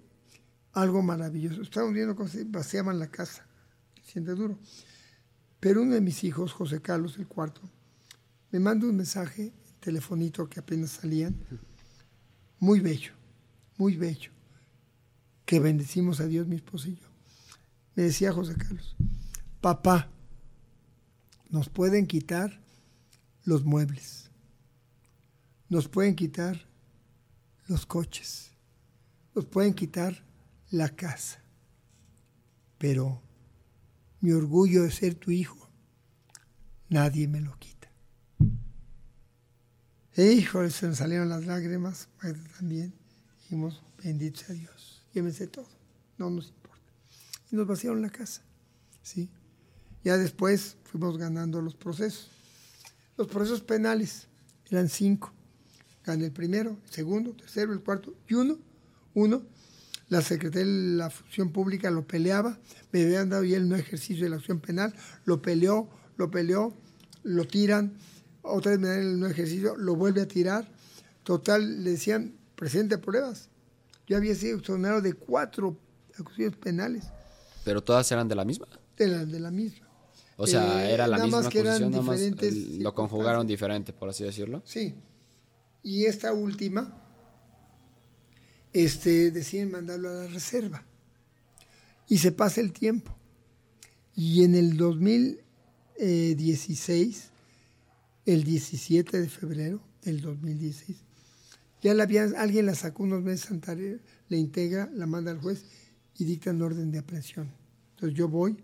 algo maravilloso. Estamos viendo cómo se vaciaban la casa. Siente duro. Pero uno de mis hijos, José Carlos, el cuarto, me manda un mensaje, telefonito que apenas salían, muy bello, muy bello, que bendecimos a Dios, mi esposo y yo. Me decía José Carlos, papá, nos pueden quitar los muebles, nos pueden quitar los coches, nos pueden quitar la casa, pero mi orgullo de ser tu hijo, nadie me lo quita. E híjole, se nos salieron las lágrimas, también. Dijimos, bendito sea Dios, llévense todo, no nos importa. Y nos vaciaron la casa, ¿sí? Ya después fuimos ganando los procesos. Los procesos penales eran cinco. Gané el primero, el segundo, el tercero, el cuarto y uno. Uno, la Secretaría de la Función Pública lo peleaba, me habían dado ya el no ejercicio de la acción penal, lo peleó, lo peleó, lo tiran, otra vez me dan el no ejercicio, lo vuelve a tirar. Total, le decían, presente pruebas. Yo había sido exonerado de cuatro acusaciones penales. ¿Pero todas eran de la misma? De la, de la misma. O sea, Eh, era la nada misma más que eran nada más diferentes lo conjugaron diferente, por así decirlo. Sí. Y esta última, este, deciden mandarlo a la reserva. Y se pasa el tiempo. Y en el 2016, el 17 de febrero del 2016, ya la habían, alguien la sacó unos meses antes, le integra, la manda al juez y dictan orden de aprehensión. Entonces yo voy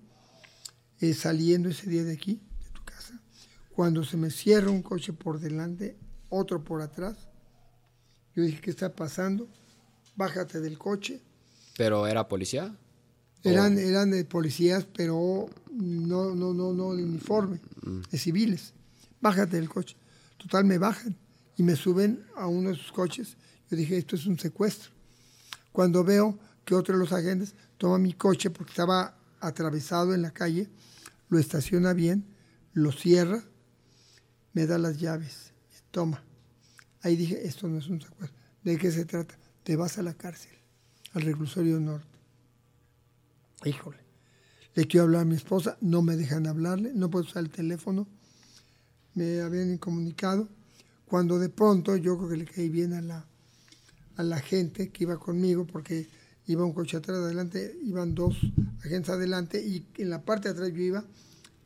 eh, saliendo ese día de aquí, de tu casa, cuando se me cierra un coche por delante, otro por atrás, yo dije, ¿qué está pasando? Bájate del coche. ¿Pero era policía? Eran, eran de policías, pero no, no, no, no de uniforme, de civiles. Bájate del coche. Total, me bajan y me suben a uno de sus coches. Yo dije, esto es un secuestro. Cuando veo que otro de los agentes toma mi coche porque estaba atravesado en la calle, lo estaciona bien, lo cierra, me da las llaves, toma. Ahí dije, esto no es un secuestro. ¿De qué se trata? Te vas a la cárcel, al reclusorio norte. Híjole. Le quiero hablar a mi esposa, no me dejan hablarle, no puedo usar el teléfono. Me habían incomunicado. Cuando de pronto yo creo que le caí bien a la, a la gente que iba conmigo, porque iba un coche atrás, adelante, iban dos agentes adelante y en la parte de atrás yo iba,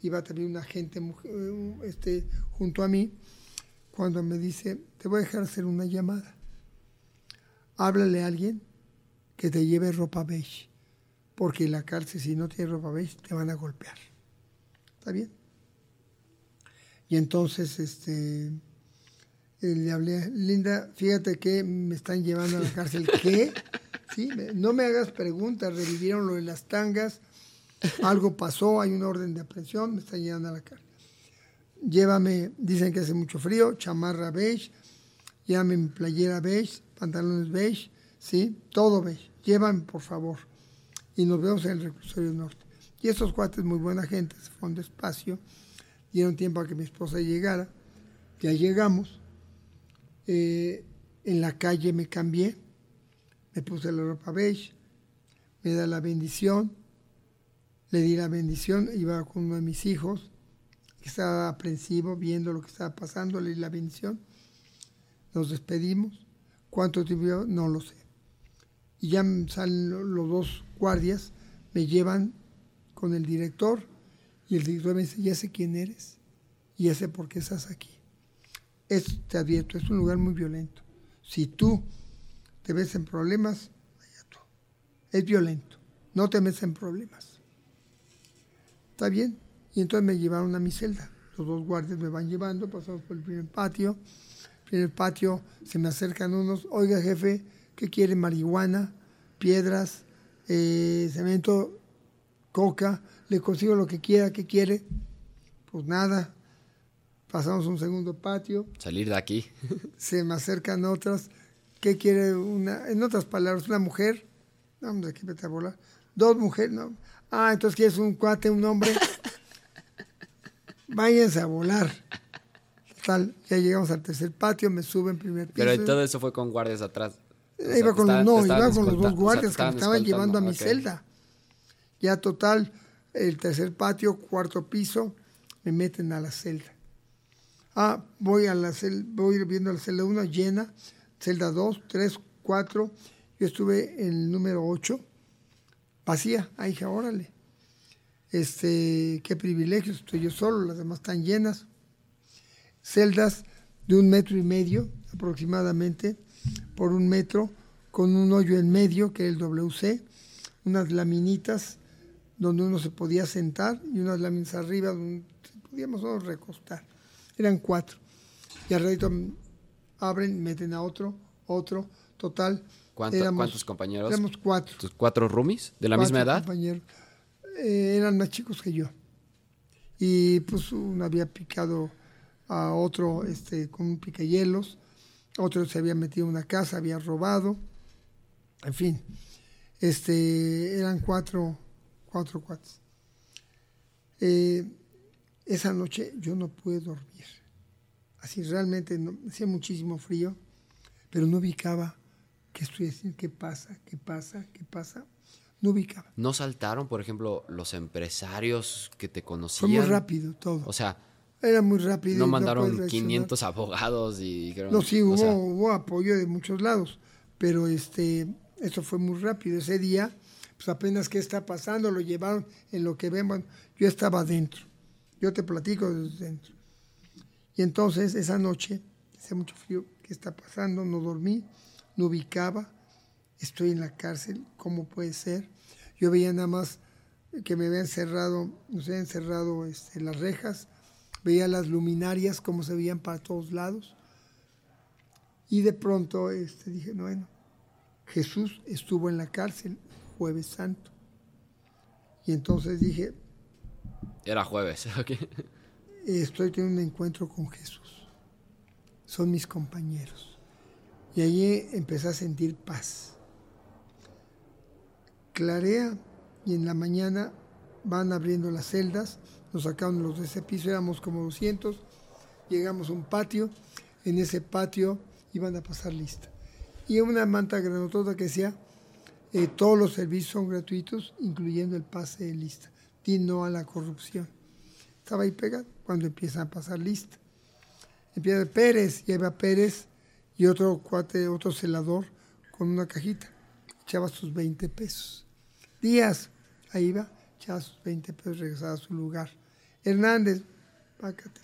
iba también una agente eh, este, junto a mí, cuando me dice, te voy a dejar hacer una llamada. Háblale a alguien que te lleve ropa beige, porque en la cárcel si no tienes ropa beige te van a golpear. ¿Está bien? Y entonces este, eh, le hablé, Linda, fíjate que me están llevando a la cárcel. ¿Qué? ¿Sí? No me hagas preguntas, revivieron lo de las tangas, algo pasó, hay una orden de aprehensión, me están llevando a la cárcel. Llévame, dicen que hace mucho frío, chamarra beige, llévame mi playera beige, pantalones beige, ¿sí? Todo beige. Llévame, por favor. Y nos vemos en el reclusorio norte. Y estos cuates, muy buena gente, se fueron despacio, dieron tiempo a que mi esposa llegara. Ya llegamos. Eh, en la calle me cambié, me puse la ropa beige, me da la bendición, le di la bendición, iba con uno de mis hijos, que estaba aprensivo viendo lo que estaba pasando, le di la bendición, nos despedimos, cuánto tiempo, no lo sé. Y ya salen lo- los dos guardias, me llevan con el director y el director me dice, ya sé quién eres y ya sé por qué estás aquí. Es, te advierto, es un lugar muy violento. Si tú te ves en problemas. Es violento, no te metes en problemas. ¿Está bien? Y entonces me llevaron a mi celda. Los dos guardias me van llevando, pasamos por el primer patio. Primer patio se me acercan unos, oiga jefe, ¿qué quiere? Marihuana, piedras, eh, cemento, coca, le consigo lo que quiera, ¿qué quiere? Pues nada. Pasamos un segundo patio, Salir de aquí. se me acercan otras. ¿Qué quiere una? En otras palabras, una mujer. Vamos aquí, vete a volar. Dos mujeres, ¿no? Ah, entonces quieres un cuate, un hombre. Váyanse a volar. Total, ya llegamos al tercer patio, me suben primer piso. Pero todo eso fue con guardias atrás. O sea, iba te con los, no, iba con los dos o sea, te guardias que me estaban llevando a mi celda. Ya total, el tercer patio, cuarto piso, me meten a la celda. Ah, voy a la celda, voy viendo la celda 1 llena, celda 2, 3, 4. Yo estuve en el número 8, vacía. Ahí dije, órale. Este, qué privilegio, estoy yo solo, las demás están llenas. Celdas de un metro y medio aproximadamente por un metro, con un hoyo en medio, que es el WC, unas laminitas donde uno se podía sentar y unas láminas arriba donde podíamos nosotros recostar. Eran cuatro. Y al ratito mm, abren, meten a otro, otro, total. ¿Cuánto- éramos- ¿Cuántos compañeros? Éramos cuatro. ¿Tus cuatro roomies de la cuatro misma edad? compañeros. Eh, eran más chicos que yo. Y pues uno había picado a otro este, con un picahielos, otro se había metido en una casa, había robado, en fin. Este, eran cuatro, cuatro cuates. Eh, esa noche yo no pude dormir. Así realmente no, hacía muchísimo frío, pero no ubicaba qué estoy haciendo, qué pasa, qué pasa, qué pasa. no ubicaba. ¿No saltaron, por ejemplo, los empresarios que te Fue conocían? muy rápido todo. O sea, Era muy rápido. no mandaron reaccionar. 500 abogados y dijeron... No, sí, o hubo, sea, hubo apoyo de muchos lados, pero este, eso fue muy rápido. Ese día, pues apenas qué está pasando, lo llevaron en lo que vemos. Yo estaba adentro, yo te platico desde dentro. Y entonces, esa noche, hace mucho frío, ¿qué está pasando? No dormí, no ubicaba, estoy en la cárcel, ¿cómo puede ser? Yo veía nada más que me habían cerrado, nos habían cerrado este, las rejas, veía las luminarias como se veían para todos lados. Y de pronto este, dije, no, bueno, Jesús estuvo en la cárcel jueves santo. Y entonces dije, Era jueves, ok. estoy teniendo un encuentro con Jesús. Son mis compañeros. Y allí empecé a sentir paz. Clarea y en la mañana van abriendo las celdas, nos sacaron los de ese piso, éramos como 200, llegamos a un patio, en ese patio iban a pasar lista. Y una manta granotota que decía, eh, todos los servicios son gratuitos, incluyendo el pase de lista. Di no a la corrupción. Estaba ahí pegado cuando empiezan a pasar lista. Empieza Pérez, y ahí va Pérez y otro cuate, otro celador con una cajita. Echaba sus 20 pesos. Díaz, ahí va, echaba sus 20 pesos, regresaba a su lugar. Hernández, pácatelas.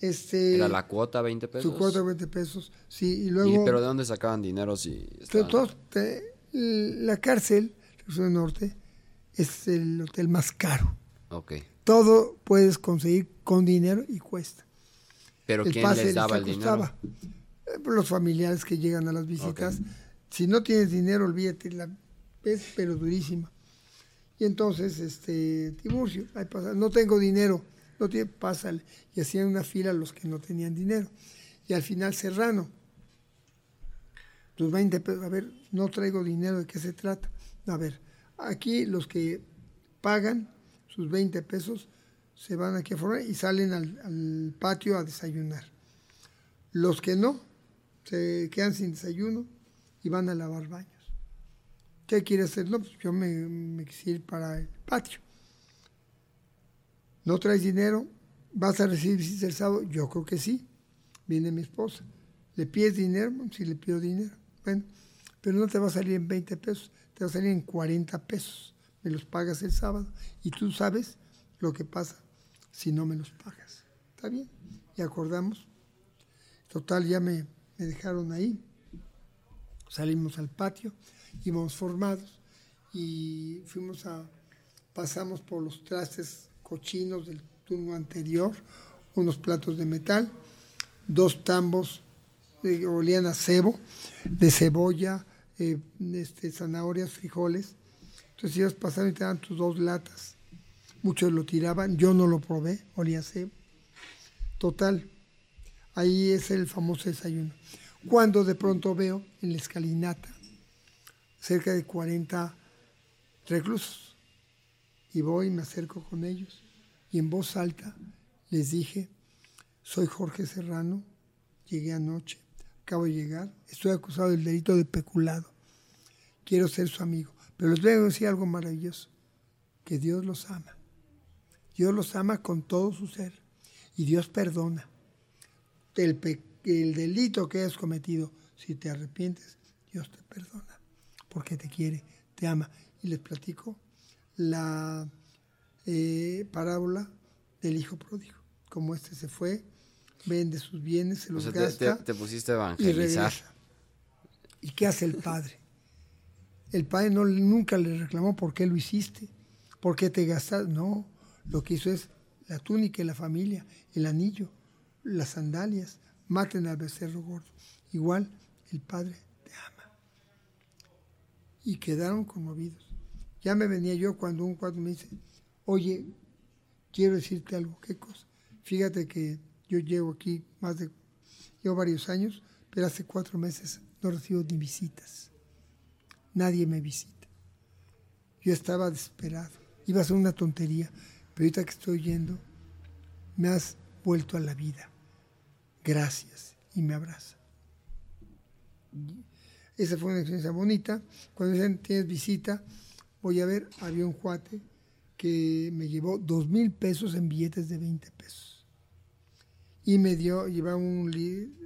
Este, Era la cuota 20 pesos. su cuota de 20 pesos, sí, y ¿Y, luego... ¿Pero de dónde sacaban dinero si estaban- todos te- la cárcel, del Norte, es el hotel más caro. Ok. Todo puedes conseguir con dinero y cuesta. ¿Pero el quién pase les daba el dinero? Eh, pues, los familiares que llegan a las visitas. Si no tienes dinero, olvídate, la ves pero durísima. Y entonces, este, Tiburcio, no tengo dinero, no tiene, pásale. Y hacían una fila los que no tenían dinero. Y al final Serrano, los 20 pesos, a ver, no traigo dinero, ¿de qué se trata? A ver, aquí los que pagan sus 20 pesos se van aquí a formar y salen al, patio a desayunar. Los que no, se quedan sin desayuno y van a lavar baños. ¿Qué quiere hacer? No, pues yo me, me quisiera ir para el patio. ¿No traes dinero? ¿Vas a recibir visita el sábado? Yo creo que sí. Viene mi esposa. ¿Le pides dinero? Sí le pido dinero. Bueno, pero no te va a salir en 20 pesos, te va a salir en 40 pesos. Me los pagas el sábado y tú sabes lo que pasa si no me los pagas. ¿Está bien? Y acordamos. Total, ya me dejaron ahí. Salimos al patio, íbamos formados y fuimos a, pasamos por los trastes cochinos del turno anterior, unos platos de metal, dos tambos de olían a cebo, de cebolla, eh, este, zanahorias, frijoles. Entonces ibas pasando y te daban tus dos latas. Muchos lo tiraban, yo no lo probé, olía a cebo. Total, ahí es el famoso desayuno. Cuando de pronto veo en la escalinata cerca de 40 reclusos. Y voy y me acerco con ellos y en voz alta les dije, soy Jorge Serrano, llegué anoche, acabo de llegar, estoy acusado del delito de peculado, quiero ser su amigo, pero les voy a decir algo maravilloso, que Dios los ama, Dios los ama con todo su ser y Dios perdona el, el delito que hayas cometido, si te arrepientes, Dios te perdona, porque te quiere, te ama. Y les platico la eh, parábola del hijo pródigo, como este se fue, vende sus bienes, se O los sea, te, gasta te- te pusiste a evangelizar. ¿Y qué hace el padre? El padre no, nunca le reclamó por qué lo hiciste, por qué te gastaste. No, lo que hizo es la túnica y la familia, el anillo, las sandalias, maten al becerro gordo. Igual el padre. Y quedaron conmovidos. Ya me venía yo cuando un cuadro me dice, oye, quiero decirte algo, ¿qué cosa? Fíjate que yo llevo aquí más de, llevo varios años, pero hace cuatro meses no recibo ni visitas. Nadie me visita. Yo estaba desesperado. Iba a ser una tontería, pero ahorita que estoy yendo, me has vuelto a la vida. Gracias. Y me abraza. Esa fue una experiencia bonita. Cuando dicen, tienes visita, voy a ver, había un cuate que me llevó dos mil pesos en billetes de 20 pesos. Y me dio, llevaba un,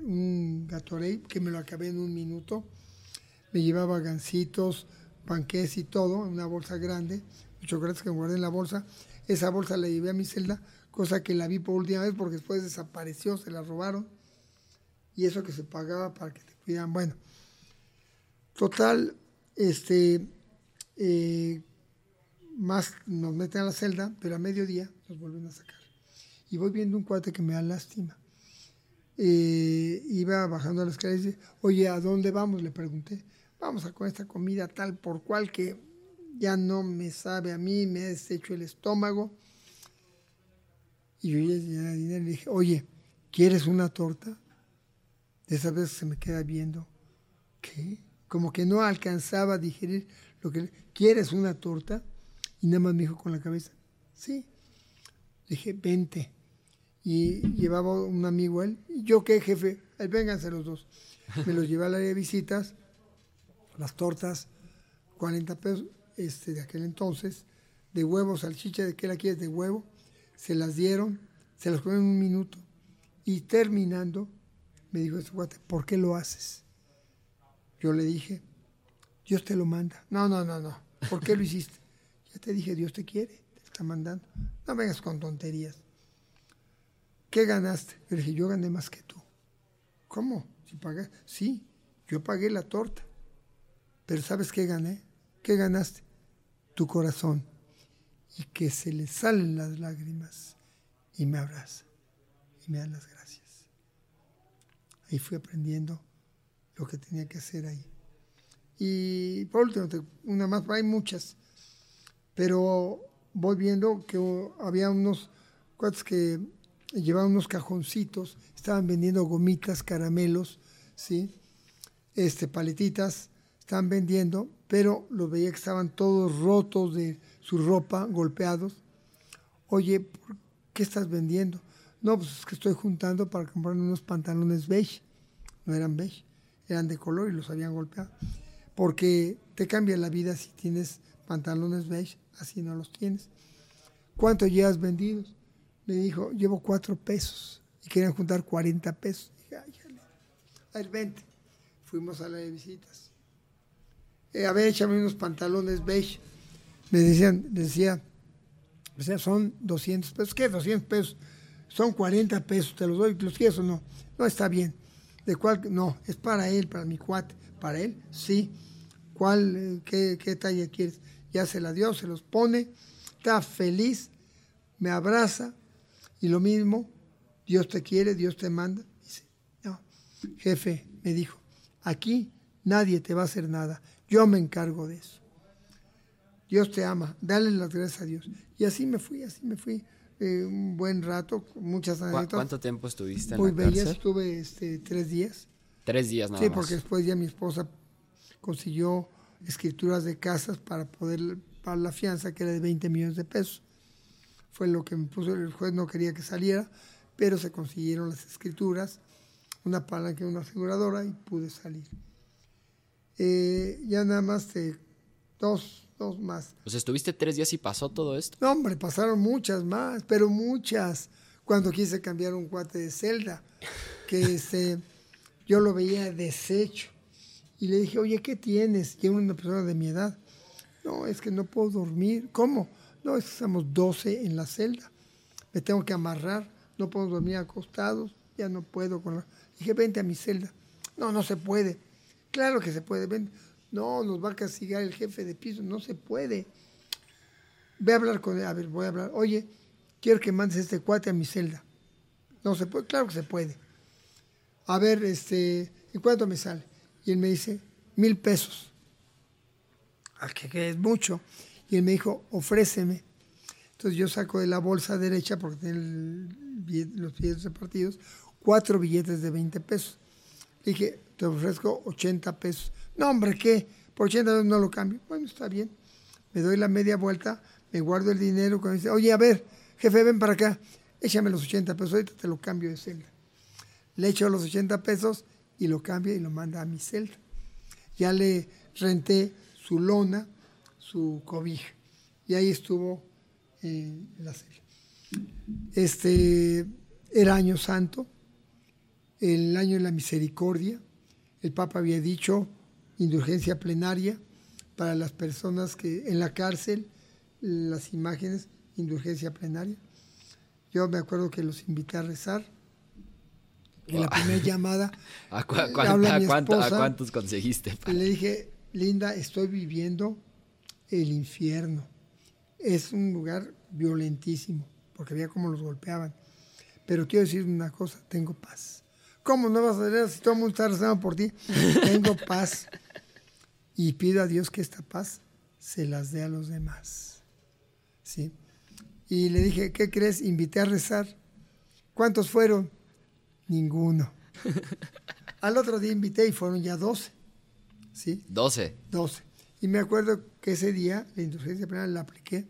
un Gatorade que me lo acabé en un minuto. Me llevaba gancitos, panqués y todo en una bolsa grande, chocolates que guardé en la bolsa. Esa bolsa la llevé a mi celda, cosa que la vi por última vez porque después desapareció, se la robaron. Y eso que se pagaba para que te cuidaran. Bueno, total, este, eh, más nos meten a la celda, pero a mediodía nos vuelven a sacar. Y voy viendo un cuate que me da lástima. Eh, iba bajando a las calles y dice, oye, ¿a dónde vamos? Le pregunté. Vamos a con esta comida tal por cual que ya no me sabe a mí, me ha deshecho el estómago. Y yo ya le dije, oye, ¿quieres una torta? De esa vez se me queda viendo. ¿Qué? Como que no alcanzaba a digerir lo que... ¿Quieres una torta? Y nada más me dijo con la cabeza, sí. Dije, vente. Y llevaba un amigo él. ¿Y yo qué, jefe? Ahí vénganse los dos. Me los llevé al área de visitas, las tortas, 40 pesos este, de aquel entonces, de huevo, salchicha, de qué la quieres, de huevo. Se las dieron, se las comieron un minuto. Y terminando, me dijo este guate, ¿por qué lo haces? Yo le dije, Dios te lo manda. No, no, no, no. ¿Por qué lo hiciste? Ya te dije, Dios te quiere, te está mandando. No vengas con tonterías. ¿Qué ganaste? Le dije, yo gané más que tú. ¿Cómo? ¿Si pagué? Sí, yo pagué la torta. Pero ¿sabes qué gané? ¿Qué ganaste? Tu corazón. Y que se le salen las lágrimas y me abraza y me da las gracias. Ahí fui aprendiendo lo que tenía que hacer ahí. Y por último, una más, hay muchas pero voy viendo que había unos cuates que llevaban unos cajoncitos, estaban vendiendo gomitas, caramelos, ¿sí? Este, paletitas, estaban vendiendo, pero los veía que estaban todos rotos de su ropa, golpeados. Oye, ¿por qué estás vendiendo? No, pues es que estoy juntando para comprar unos pantalones beige. No eran beige, eran de color y los habían golpeado. Porque te cambia la vida si tienes pantalones beige así no los tienes. ¿Cuánto llevas vendidos? Me dijo, llevo cuatro pesos y querían juntar 40 pesos. Dije, ay, a ver, vente. Fuimos a la de visitas. Eh, a ver, échame unos pantalones beige. Me decían, decía, son 200 pesos. ¿Qué 200 pesos? Son 40 pesos, te los doy, ¿los quieres o no? No, está bien. ¿De cuál? No, es para él, para mi cuate. ¿Para él? Sí. ¿Cuál, qué, qué talla quieres? ya se la dio, se los pone, está feliz, me abraza y lo mismo, Dios te quiere, Dios te manda. Dice, no, jefe, me dijo, aquí nadie te va a hacer nada, yo me encargo de eso. Dios te ama, dale las gracias a Dios. Y así me fui, así me fui. Eh, un buen rato, muchas anécdotas. ¿Cuánto tiempo estuviste en Muy la bella, cárcel? estuve este, tres días. Tres días nada Sí, más. porque después ya mi esposa consiguió escrituras de casas para poder pagar la fianza, que era de 20 millones de pesos. Fue lo que me puso, el juez no quería que saliera, pero se consiguieron las escrituras, una palanca y una aseguradora y pude salir. Eh, ya nada más de dos, dos más. Sea, estuviste tres días y pasó todo esto. No, hombre, pasaron muchas más, pero muchas. Cuando quise cambiar un cuate de celda, que este, yo lo veía deshecho. Y le dije, oye, ¿qué tienes? Y era una persona de mi edad. No, es que no puedo dormir. ¿Cómo? No, es que estamos 12 en la celda. Me tengo que amarrar. No puedo dormir acostados. Ya no puedo. Con la... Dije, vente a mi celda. No, no se puede. Claro que se puede. Ven. No, nos va a castigar el jefe de piso. No se puede. Ve a hablar con él. A ver, voy a hablar. Oye, quiero que mandes este cuate a mi celda. No se puede. Claro que se puede. A ver, este, ¿en cuánto me sale? Y él me dice, mil pesos. ¿A qué, qué es mucho? Y él me dijo, ofréceme. Entonces yo saco de la bolsa derecha, porque tiene los billetes repartidos, cuatro billetes de 20 pesos. Le dije, te ofrezco 80 pesos. No, hombre, ¿qué? Por 80 pesos no lo cambio. Bueno, está bien. Me doy la media vuelta, me guardo el dinero. Cuando dice, oye, a ver, jefe, ven para acá. Échame los 80 pesos, ahorita te lo cambio de celda. Le echo los 80 pesos y lo cambia y lo manda a mi celda. Ya le renté su lona, su cobija. Y ahí estuvo en la celda. Este era año santo, el año de la misericordia. El Papa había dicho indulgencia plenaria para las personas que en la cárcel, las imágenes, indulgencia plenaria. Yo me acuerdo que los invité a rezar. En la primera llamada. ¿A, cuántos conseguiste? Le dije, Linda, estoy viviendo el infierno. Es un lugar violentísimo, porque veía cómo los golpeaban. Pero quiero decir una cosa, tengo paz. ¿Cómo no vas a ver si todo el mundo está rezando por ti? tengo paz. Y pido a Dios que esta paz se las dé a los demás. ¿Sí? Y le dije, ¿qué crees? Invité a rezar. ¿Cuántos fueron? Ninguno. Al otro día invité y fueron ya 12. ¿Sí? 12. 12. Y me acuerdo que ese día la indulgencia penal la apliqué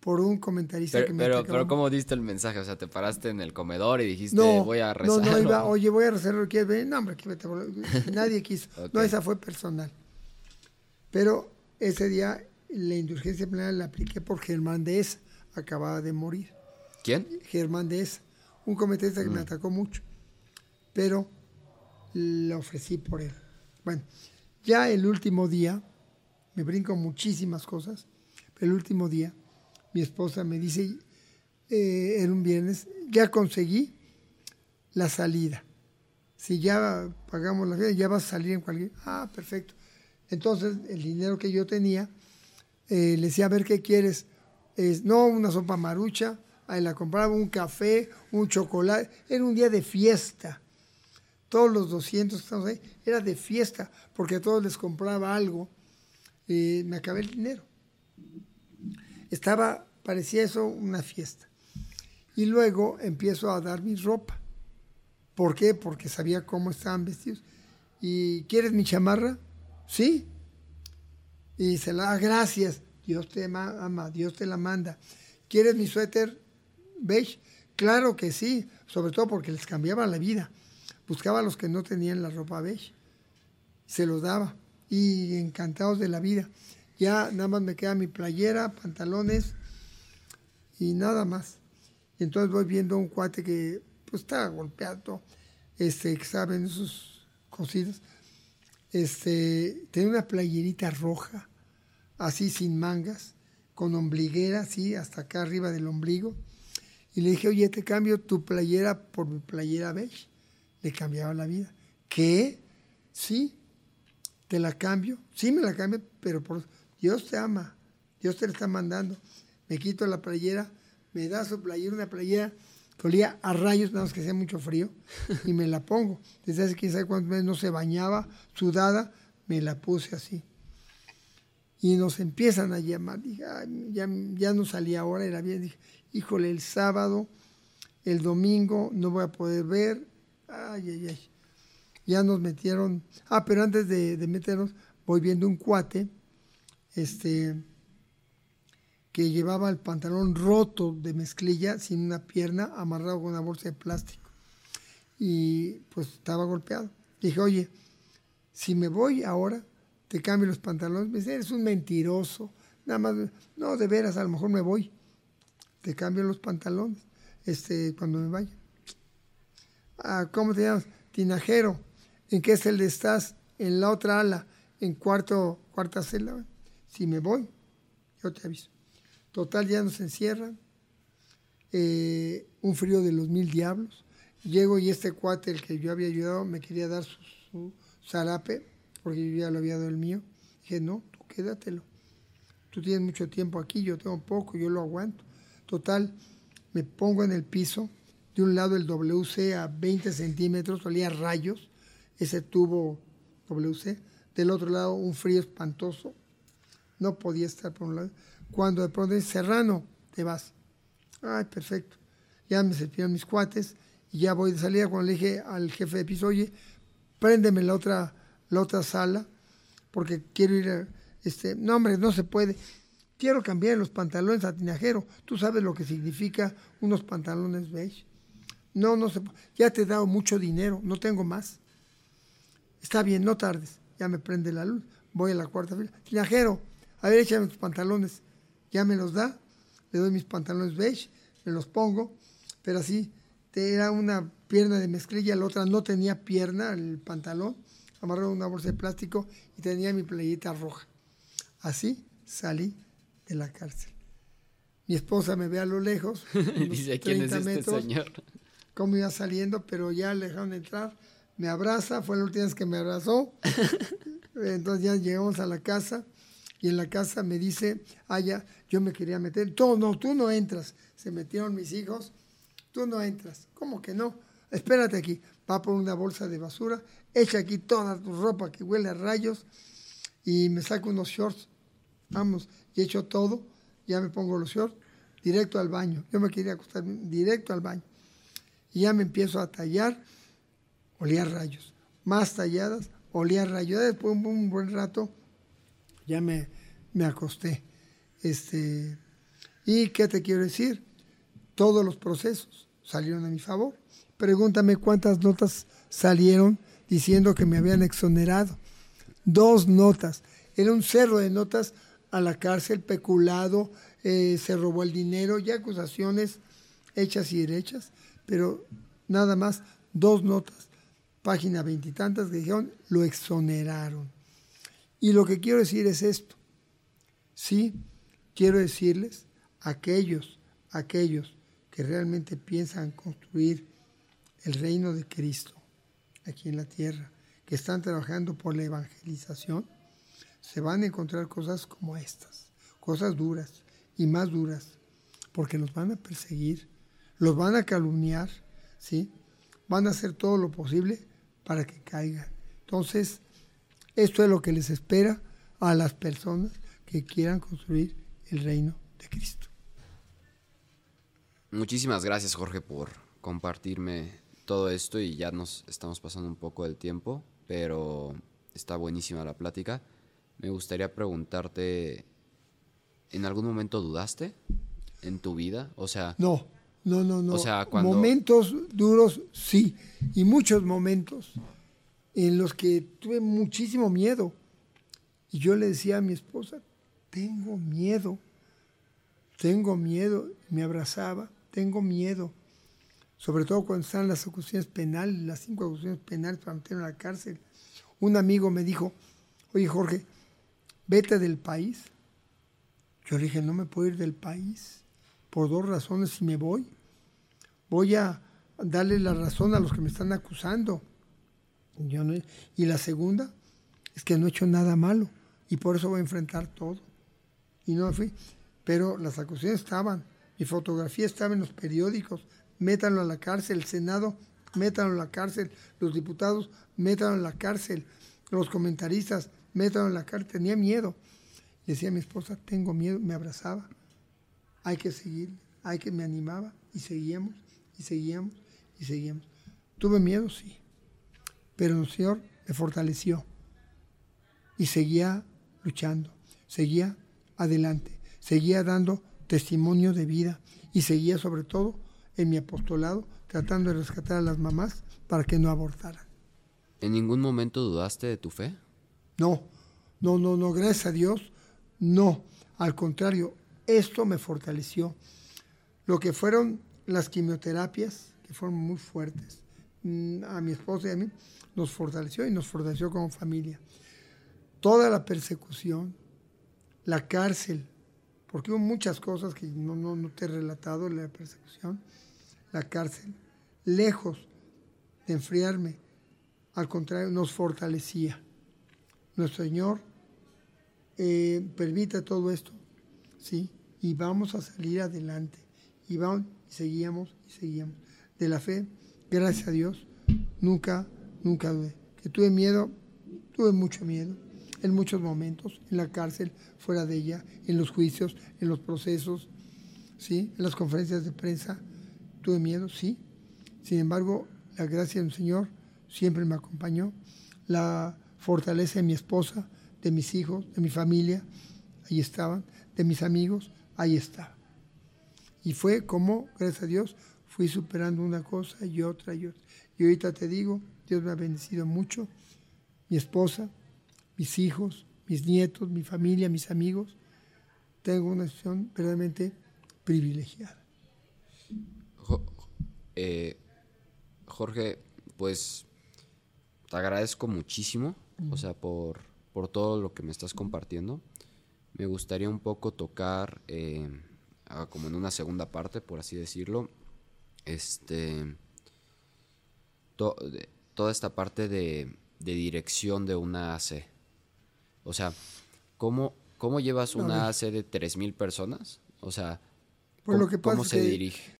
por un comentarista pero, que me Pero, pero ¿cómo diste el mensaje? O sea, te paraste en el comedor y dijiste, voy a rezar. No, no, iba, oye, voy a rezar, ¿quieres? No, hombre, nadie quiso. No, esa fue personal. Pero ese día la indulgencia penal la apliqué por Germán de Esa, acababa de morir. ¿Quién? Germán de Esa, un comentarista que me mm. atacó mucho. Pero le ofrecí por él. Bueno, ya el último día, me brinco muchísimas cosas, pero el último día, mi esposa me dice, eh, era un viernes, ya conseguí la salida. Si ya pagamos la vida, ya vas a salir en cualquier... Ah, perfecto. Entonces, el dinero que yo tenía, eh, le decía, a ver, ¿qué quieres? Es, no, una sopa marucha, la compraba, un café, un chocolate. Era un día de fiesta. Todos los 200 que estamos ahí, era de fiesta, porque a todos les compraba algo. me acabé el dinero. Estaba, parecía eso una fiesta. Y luego empiezo a dar mi ropa. ¿Por qué? Porque sabía cómo estaban vestidos. ¿Y quieres mi chamarra? Sí. Y se la da, gracias. Dios te ama, Dios te la manda. ¿Quieres mi suéter beige? Claro que sí, sobre todo porque les cambiaba la vida. Buscaba a los que no tenían la ropa beige. Se los daba. Y encantados de la vida. Ya nada más me queda mi playera, pantalones y nada más. Y entonces voy viendo un cuate que pues está golpeado, este, que saben esos cosidos este, tenía una playerita roja, así sin mangas, con ombliguera, así, hasta acá arriba del ombligo. Y le dije, oye, te cambio tu playera por mi playera beige. Le cambiaba la vida. ¿Qué? Sí, te la cambio. Sí, me la cambio, pero por Dios te ama. Dios te la está mandando. Me quito la playera, me da su playera, una playera Tolía a rayos, nada más que hacía mucho frío, y me la pongo. Desde hace sabe cuántos meses no se bañaba, sudada, me la puse así. Y nos empiezan a llamar. Dije, ya, ya no salía ahora, era bien. Dije, híjole, el sábado, el domingo, no voy a poder ver. Ay, ay, ay. Ya nos metieron. Ah, pero antes de, de meternos, voy viendo un cuate, este que llevaba el pantalón roto de mezclilla, sin una pierna, amarrado con una bolsa de plástico. Y pues estaba golpeado. Dije, oye, si me voy ahora, te cambio los pantalones. Me dice, eres un mentiroso. Nada más, no, de veras, a lo mejor me voy. Te cambio los pantalones este, cuando me vaya. Ah, ¿Cómo te llamas? Tinajero. ¿En qué celda estás? En la otra ala, en cuarto, cuarta celda. Si me voy, yo te aviso. Total, ya nos encierran. Eh, un frío de los mil diablos. Llego y este cuate, el que yo había ayudado, me quería dar su, zarape, porque yo ya lo había dado el mío. Dije, no, tú quédatelo. Tú tienes mucho tiempo aquí, yo tengo poco, yo lo aguanto. Total, me pongo en el piso. De un lado el WC a 20 centímetros, salía rayos, ese tubo WC. Del otro lado un frío espantoso. No podía estar por un lado. Cuando de pronto dice, Serrano, te vas. Ay, perfecto. Ya me servían mis cuates y ya voy de salida. Cuando le dije al jefe de piso, oye, préndeme la otra, la otra sala porque quiero ir a, este, no hombre, no se puede. Quiero cambiar los pantalones a tinajero. Tú sabes lo que significa unos pantalones beige. No, no se Ya te he dado mucho dinero, no tengo más. Está bien, no tardes. ya me prende la luz. Voy a la cuarta fila. Tinajero, a ver, échame tus pantalones. Ya me los da, le doy mis pantalones beige, me los pongo, pero así, era una pierna de mezclilla, la otra no tenía pierna, el pantalón, amarrado en una bolsa de plástico y tenía mi playita roja. Así salí de la cárcel. Mi esposa me ve a lo lejos. Dice, ¿quién es este señor? Cómo iba saliendo, pero ya le dejaron entrar. Me abraza, fue la última vez que me abrazó. Entonces ya llegamos a la casa y en la casa me dice, ah, ya, yo me quería meter. Tú no, tú no entras. Se metieron mis hijos. Tú no entras. ¿Cómo que no? Espérate aquí. Va por una bolsa de basura, echa aquí toda tu ropa que huele a rayos y me saca unos shorts. Vamos, y echo todo ya me pongo los shorts, directo al baño. Yo me quería acostar directo al baño. Y ya me empiezo a tallar, olía rayos. Más talladas, olía rayos. Después de un buen rato, ya me, me acosté. Este, ¿Y qué te quiero decir? Todos los procesos salieron a mi favor. Pregúntame cuántas notas salieron diciendo que me habían exonerado. Dos notas. Era un cerro de notas a la cárcel, peculado, eh, se robó el dinero, y acusaciones hechas y derechas, pero nada más dos notas, página veintitantas, que dijeron, lo exoneraron. Y lo que quiero decir es esto, sí, quiero decirles, aquellos, aquellos que realmente piensan construir el reino de Cristo aquí en la tierra, que están trabajando por la evangelización, se van a encontrar cosas como estas, cosas duras y más duras, porque los van a perseguir, los van a calumniar, ¿sí? Van a hacer todo lo posible para que caigan. Entonces, esto es lo que les espera a las personas que quieran construir el reino de Cristo. Muchísimas gracias, Jorge, por compartirme todo esto y ya nos estamos pasando un poco del tiempo, pero está buenísima la plática. Me gustaría preguntarte, ¿en algún momento dudaste en tu vida? O sea... No, no, no, no. O sea, cuando... Momentos duros, sí. Y muchos momentos en los que tuve muchísimo miedo. Y yo le decía a mi esposa, tengo miedo, tengo miedo. Me abrazaba, tengo miedo. Sobre todo cuando están las acusaciones penales, las cinco acusaciones penales para meter en la cárcel. Un amigo me dijo, oye Jorge, vete del país. Yo le dije, no me puedo ir del país por dos razones si me voy. Voy a darle la razón a los que me están acusando. Y la segunda es que no he hecho nada malo y por eso voy a enfrentar todo. Y no fui. Pero las acusaciones estaban, mi fotografía estaba en los periódicos, métanlo a la cárcel, el Senado, métanlo a la cárcel, los diputados, métanlo a la cárcel, los comentaristas, métanlo en la cárcel, tenía miedo. Decía a mi esposa, tengo miedo, me abrazaba. Hay que seguir, hay que me animaba y seguíamos y seguíamos y seguíamos. Tuve miedo, sí, pero el Señor me fortaleció y seguía luchando, seguía adelante, seguía dando testimonio de vida y seguía sobre todo en mi apostolado tratando de rescatar a las mamás para que no abortaran. ¿En ningún momento dudaste de tu fe? No, no, no, no, gracias a Dios, no. Al contrario, esto me fortaleció. Lo que fueron las quimioterapias, que fueron muy fuertes, mm, a mi esposa y a mí, nos fortaleció y nos fortaleció como familia. Toda la persecución, la cárcel, porque hubo muchas cosas que no, no, no te he relatado, la persecución, la cárcel, lejos de enfriarme, al contrario, nos fortalecía nuestro Señor eh, permite todo esto, ¿sí? Y vamos a salir adelante. Y vamos, y seguíamos, y seguíamos. De la fe, gracias a Dios, nunca, nunca dudé. Que tuve miedo, tuve mucho miedo, en muchos momentos, en la cárcel, fuera de ella, en los juicios, en los procesos, ¿sí? En las conferencias de prensa, tuve miedo, sí. Sin embargo, la gracia del Señor siempre me acompañó. La fortaleza de mi esposa, de mis hijos, de mi familia, ahí estaban, de mis amigos, ahí estaba. Y fue como, gracias a Dios, fui superando una cosa y otra y otra. Y ahorita te digo, Dios me ha bendecido mucho, mi esposa, mis hijos, mis nietos, mi familia, mis amigos. Tengo una situación verdaderamente privilegiada. Eh, Jorge, pues te agradezco muchísimo, o sea, por, por, todo lo que me estás compartiendo. Me gustaría un poco tocar, eh, como en una segunda parte, por así decirlo, este, toda esta parte de, dirección de una AC. O sea, ¿cómo, cómo llevas una AC de 3.000 personas? O sea, pues ¿cómo, se dirige?